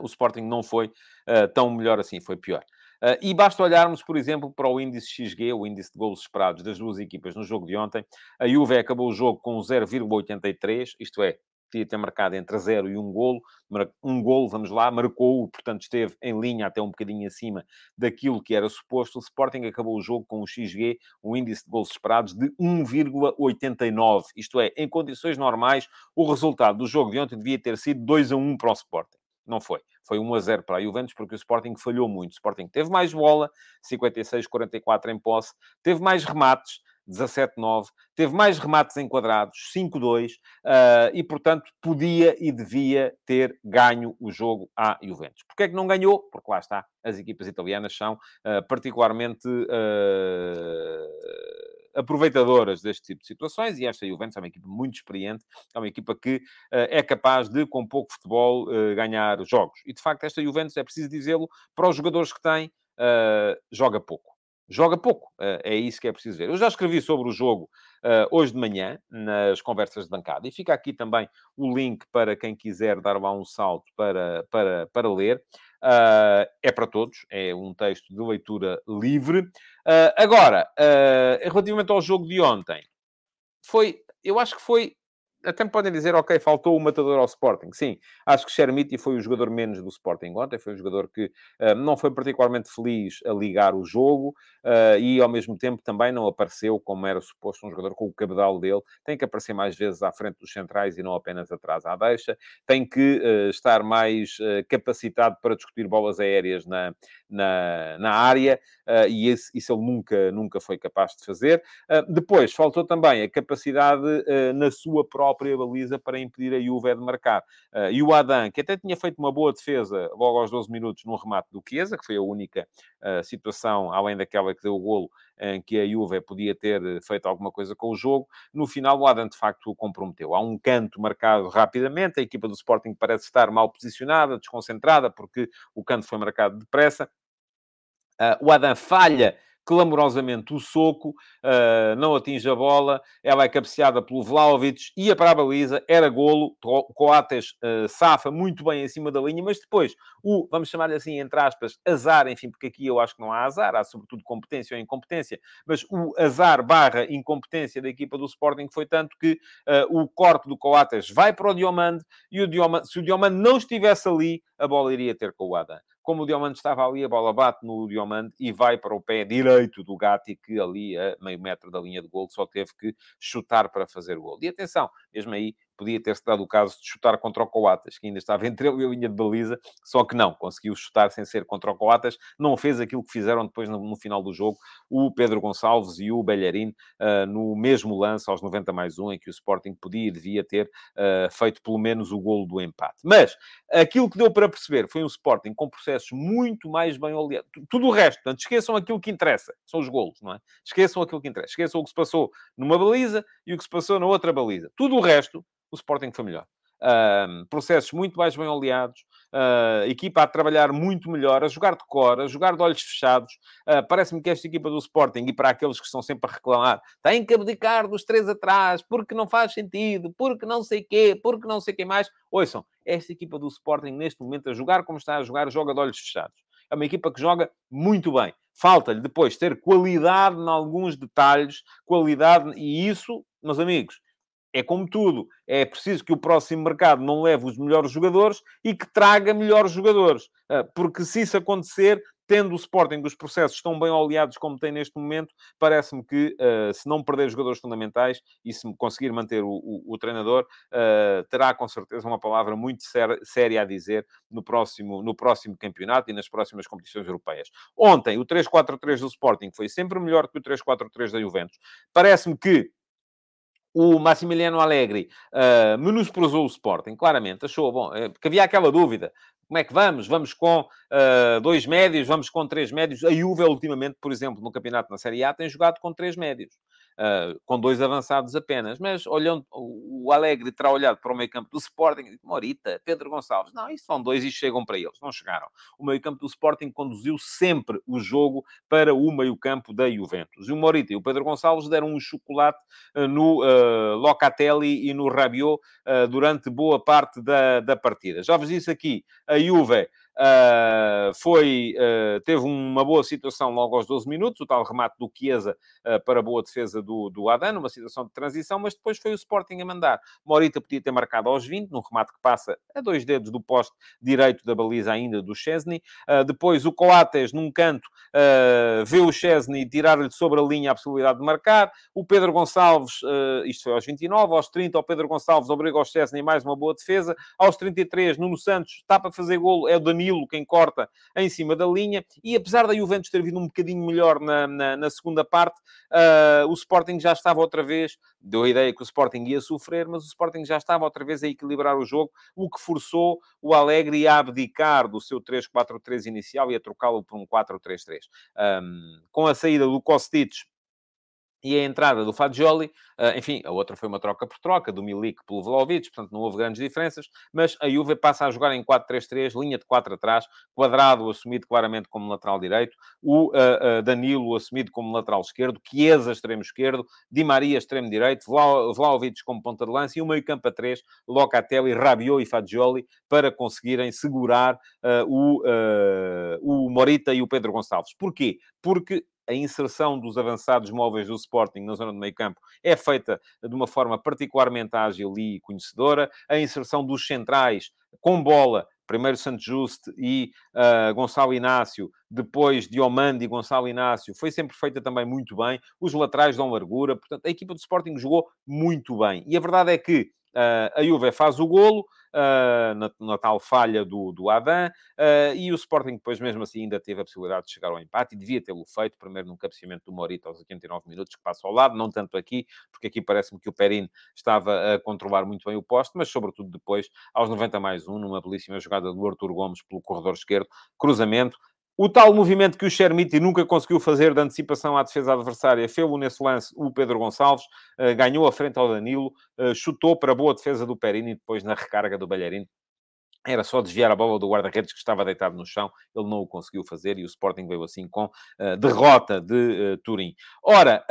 o Sporting não foi uh, tão melhor assim, foi pior. Uh, e basta olharmos, por exemplo, para o índice XG, o índice de golos esperados das duas equipas no jogo de ontem. A Juve acabou o jogo com 0,83, isto é, podia ter marcado entre 0 e 1 golo. Um golo, vamos lá, marcou, portanto esteve em linha até um bocadinho acima daquilo que era suposto. O Sporting acabou o jogo com um XG, um índice de golos esperados, de 1,89. Isto é, em condições normais, o resultado do jogo de ontem devia ter sido 2 a 1 para o Sporting. Não foi. Foi 1 a 0 para a Juventus, porque o Sporting falhou muito. O Sporting teve mais bola, 56-44 em posse, teve mais remates, 17-9, teve mais remates enquadrados, 5-2, uh, ah, e, portanto, podia e devia ter ganho o jogo à Juventus. Porquê é que não ganhou? Porque lá está, as equipas italianas são uh, particularmente... Uh, aproveitadoras deste tipo de situações, e esta Juventus é uma equipa muito experiente, é uma equipa que uh, é capaz de, com pouco futebol, uh, ganhar jogos. E, de facto, esta Juventus, é preciso dizê-lo, para os jogadores que tem, uh, joga pouco. Joga pouco, é isso que é preciso ver. Eu já escrevi sobre o jogo hoje de manhã, nas conversas de bancada, e fica aqui também o link para quem quiser dar lá um salto para, para, para ler. Uh, é para todos, é um texto de leitura livre. Uh, agora, uh, relativamente ao jogo de ontem, foi, eu acho que foi até me podem dizer, ok, faltou o matador ao Sporting. Sim, acho que Chermiti foi o jogador menos do Sporting ontem. Foi um jogador que uh, não foi particularmente feliz a ligar o jogo uh, e, ao mesmo tempo, também não apareceu como era suposto um jogador com o cabedal dele. Tem que aparecer mais vezes à frente dos centrais e não apenas atrás à deixa. Tem que uh, estar mais capacitado para discutir bolas aéreas na, na, na área e esse, isso ele nunca, nunca foi capaz de fazer. depois, faltou também a capacidade na sua própria própria baliza para impedir a Juve de marcar. Uh, e o Adam, que até tinha feito uma boa defesa logo aos 12 minutos no remate do Chiesa, que foi a única uh, situação, além daquela que deu o golo, em que a Juve podia ter feito alguma coisa com o jogo. No final, o Adam, de facto, o comprometeu. Há um canto marcado rapidamente, a equipa do Sporting parece estar mal posicionada, desconcentrada, porque o canto foi marcado depressa. Uh, o Adam falha clamorosamente o soco, uh, não atinge a bola, ela é cabeceada pelo Vlaovic, ia para a baliza, era golo, Coates uh, safa muito bem em cima da linha, mas depois o, vamos chamar-lhe assim, entre aspas, azar, enfim, porque aqui eu acho que não há azar, há sobretudo competência ou incompetência, mas o azar barra incompetência da equipa do Sporting foi tanto que uh, o corte do Coates vai para o Diomande e o Diomande, se o Diomande não estivesse ali, a bola iria ter com o Adam como o Diomande estava ali, a bola bate no Diomande e vai para o pé direito do Gatti, que ali a meio metro da linha de gol só teve que chutar para fazer o gol. E atenção, mesmo aí podia ter-se dado o caso de chutar contra o Coates, que ainda estava entre ele e a linha de baliza, só que não, conseguiu chutar sem ser contra o Coates, não fez aquilo que fizeram depois no, no final do jogo o Pedro Gonçalves e o Bellerin uh, no mesmo lance, aos 90 mais 1, em que o Sporting podia e devia ter uh, feito pelo menos o golo do empate. Mas aquilo que deu para perceber foi um Sporting com processos muito mais bem oleados. Tudo o resto, portanto, esqueçam aquilo que interessa, são os golos, não é? Esqueçam aquilo que interessa, esqueçam o que se passou numa baliza e o que se passou na outra baliza. Tudo o resto o Sporting foi melhor. Processos muito mais bem oleados, uh, equipa a trabalhar muito melhor, a jogar de cor, a jogar de olhos fechados. Uh, Parece-me que esta equipa do Sporting, e para aqueles que estão sempre a reclamar, tem que abdicar dos três atrás, porque não faz sentido, porque não sei quê, porque não sei quem mais. Ouçam, esta equipa do Sporting, neste momento, a jogar como está a jogar, joga de olhos fechados. É uma equipa que joga muito bem. Falta-lhe depois ter qualidade em alguns detalhes, qualidade, e isso, meus amigos, é como tudo, é preciso que o próximo mercado não leve os melhores jogadores e que traga melhores jogadores. Ah, porque se isso acontecer, tendo o Sporting os processos tão bem oleados como tem neste momento, parece-me que uh, se não perder jogadores fundamentais e se conseguir manter o, o, o treinador, uh, terá com certeza uma palavra muito séria a dizer no próximo, no próximo campeonato e nas próximas competições europeias. Ontem, o 3-4-3 do Sporting foi sempre melhor que o 3-4-3 da Juventus. Parece-me que o Massimiliano Allegri uh, menosprezou o Sporting, claramente, achou, bom, é, porque havia aquela dúvida Como é que vamos? Vamos com uh, dois médios, vamos com três médios. A Juve, ultimamente, por exemplo, no campeonato na Série A, tem jogado com três médios uh, com dois avançados apenas. Mas olhando, o Alegre terá olhado para o meio campo do Sporting, Morita, Pedro Gonçalves. Não, isso são dois e chegam para eles. Não chegaram. O meio campo do Sporting conduziu sempre o jogo para o meio campo da Juventus. E o Morita e o Pedro Gonçalves deram um chocolate uh, no uh, Locatelli e no Rabiot durante boa parte da, da partida. Já vos disse aqui, a Juve Uh, foi, uh, teve uma boa situação logo aos 12 minutos, o tal remate do Chiesa uh, para boa defesa do, do Adan, uma situação de transição, mas depois foi o Sporting a mandar. Morita podia ter marcado aos 20, num remate que passa a dois dedos do poste direito da baliza ainda do Chesney. depois o Coates, num canto, vê o Chesney tirar-lhe sobre a linha a possibilidade de marcar. O Pedro Gonçalves, isto foi aos 29, aos 30, o Pedro Gonçalves obriga o Chesney mais uma boa defesa. Aos 33, Nuno Santos está para fazer golo, é o Danilo Danilo quem corta em cima da linha. E apesar da Juventus ter vindo um bocadinho melhor na, na, na segunda parte, uh, o Sporting já estava outra vez, deu a ideia que o Sporting ia sofrer, mas o Sporting já estava outra vez a equilibrar o jogo, o que forçou o Alegre a abdicar do seu 3-4-3 inicial e a trocá-lo por um 4-3-3. Um, com a saída do Kostic e a entrada do Fagioli, enfim, a outra foi uma troca por troca, do Milik pelo Vlaovic, portanto não houve grandes diferenças, mas a Juve passa a jogar em 4-3-3, linha de 4 atrás, Quadrado assumido claramente como lateral direito, o uh, uh, Danilo assumido como lateral esquerdo, Chiesa extremo esquerdo, Di Maria extremo direito, Vla Vlaovic como ponta de lança e o meio campo a 3, Locatelli, Rabiot e Fagioli, para conseguirem segurar uh, o, o Morita e o Pedro Gonçalves. Porquê? Porque a inserção dos avançados móveis do Sporting na zona do meio campo é feita de uma forma particularmente ágil e conhecedora. A inserção dos centrais com bola, primeiro Santos Juste e uh, Gonçalo Inácio, depois Diomande e Gonçalo Inácio, foi sempre feita também muito bem. Os laterais dão largura, portanto, a equipa do Sporting jogou muito bem. E a verdade é que a Juve faz o golo, uh, na, na, tal falha do, do Adam, uh, e o Sporting depois mesmo assim ainda teve a possibilidade de chegar ao empate e devia tê-lo feito, primeiro num cabeceamento do Morita aos 89 minutos, que passa ao lado, não tanto aqui, porque aqui parece-me que o Perin estava a controlar muito bem o poste, mas sobretudo depois, aos 90 mais 1, numa belíssima jogada do Artur Gomes pelo corredor esquerdo, cruzamento, o tal movimento que o Chermiti nunca conseguiu fazer de antecipação à defesa adversária, fez-o nesse lance o Pedro Gonçalves, uh, ganhou a frente ao Danilo, uh, chutou para a boa defesa do Perini e depois na recarga do Balharino. Era só desviar a bola do guarda-redes que estava deitado no chão, ele não o conseguiu fazer e o Sporting veio assim com uh, derrota de Turim. Ora,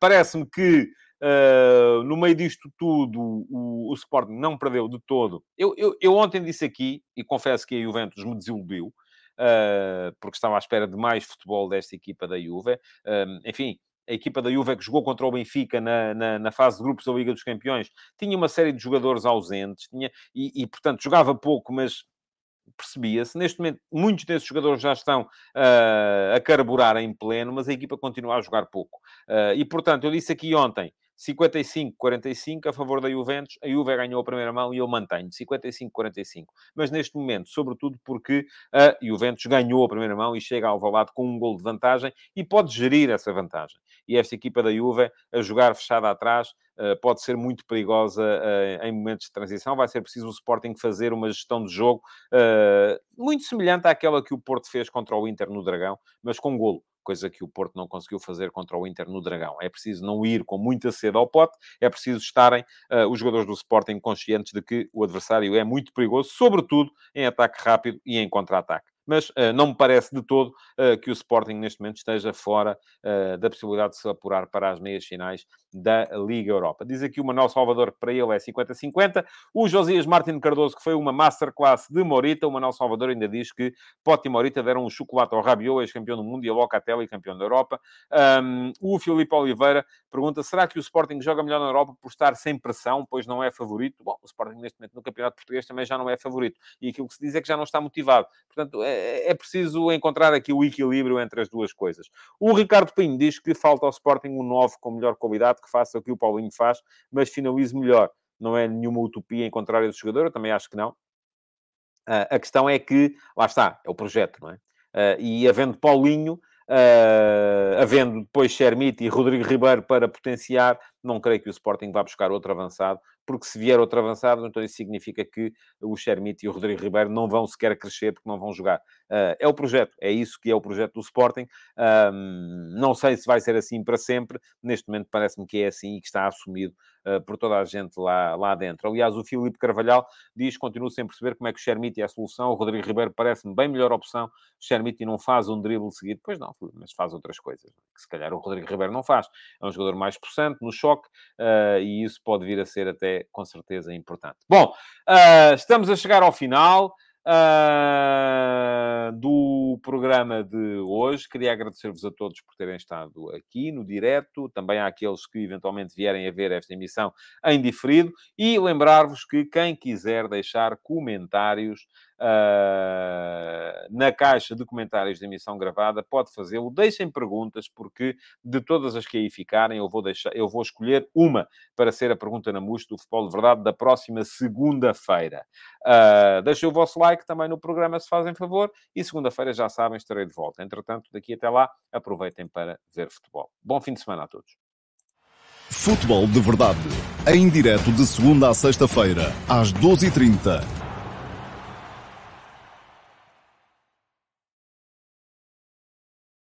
parece-me que Uh, no meio disto tudo, o, o, Sporting não perdeu de todo. Eu, eu, eu, ontem disse aqui, e confesso que a Juventus me desiludiu, uh, porque estava à espera de mais futebol desta equipa da Juve. Enfim, a equipa da Juve que jogou contra o Benfica na, na, na, fase de grupos da Liga dos Campeões tinha uma série de jogadores ausentes tinha, e, e portanto, jogava pouco, mas percebia-se. Neste momento, muitos desses jogadores já estão uh, a carburar em pleno, mas a equipa continua a jogar pouco. Uh, e, portanto, eu disse aqui ontem 55-45 a favor da Juventus. A Juve ganhou a primeira mão e eu mantenho 55-45. Mas neste momento, sobretudo porque a Juventus ganhou a primeira mão e chega ao Valado com um gol de vantagem e pode gerir essa vantagem. E esta equipa da Juve, a jogar fechada atrás, eh, pode ser muito perigosa eh, em momentos de transição. Vai ser preciso o Sporting fazer uma gestão de jogo eh, muito semelhante àquela que o Porto fez contra o Inter no Dragão, mas com golo coisa que o Porto não conseguiu fazer contra o Inter no Dragão. É preciso não ir com muita sede ao pote, é preciso estarem uh, os jogadores do Sporting conscientes de que o adversário é muito perigoso, sobretudo em ataque rápido e em contra-ataque mas uh, não me parece de todo uh, que o Sporting neste momento esteja fora uh, da possibilidade de se apurar para as meias finais da Liga Europa. Diz aqui o Manuel Salvador que para ele é 50-50. O Josias Martin Cardoso, que foi uma masterclass de Morita. O Manuel Salvador ainda diz que Pote e Morita deram um chocolate ao Rabiot, ex-campeão do mundo, e a Locatelli, campeão da Europa. Um, o Filipe Oliveira pergunta, será que o Sporting joga melhor na Europa por estar sem pressão, pois não é favorito? Bom, o Sporting neste momento no Campeonato Português também já não é favorito. E aquilo que se diz é que já não está motivado. Portanto, é, é preciso encontrar aqui o equilíbrio entre as duas coisas. O Ricardo Pinho diz que falta ao Sporting um 9 com melhor qualidade, que faça o que o Paulinho faz, mas finalize melhor. Não é nenhuma utopia encontrar esse jogador, eu também acho que não. Uh, a questão é que, lá está, é o projeto, não é? Uh, e havendo Paulinho, uh, havendo depois Chermite e Rodrigo Ribeiro para potenciar, não creio que o Sporting vá buscar outro avançado, porque se vier outro avançado, então isso significa que o Chermite e o Rodrigo Ribeiro não vão sequer crescer porque não vão jogar. Uh, é o projeto, é isso que é o projeto do Sporting. Não sei se vai ser assim para sempre, neste momento parece-me que é assim e que está assumido uh, por toda a gente lá, lá dentro. Aliás, o Filipe Carvalhal diz, continuo sem perceber como é que o Chermite é a solução, o Rodrigo Ribeiro parece-me bem melhor opção, o Chermite não faz um drible seguido, pois não, mas faz outras coisas, que se calhar o Rodrigo Ribeiro não faz. É um jogador mais possante, no choque, uh, e isso pode vir a ser até, com certeza, importante. Bom, uh, estamos a chegar ao final uh, do programa de hoje. Queria agradecer-vos a todos por terem estado aqui no direto, também àqueles que eventualmente vierem a ver esta emissão em diferido, e lembrar-vos que quem quiser deixar comentários uh, na caixa de comentários da emissão gravada, pode fazê-lo. Deixem perguntas, porque de todas as que aí ficarem, eu vou, deixar, eu vou escolher uma para ser a pergunta na MUS do Futebol de Verdade da próxima segunda-feira. Uh, deixem o vosso like também no programa, se fazem favor, e segunda-feira já sabem, estarei de volta. Entretanto, daqui até lá, aproveitem para ver futebol. Bom fim de semana a todos. Futebol de Verdade, em direto de segunda a sexta-feira, às 12h30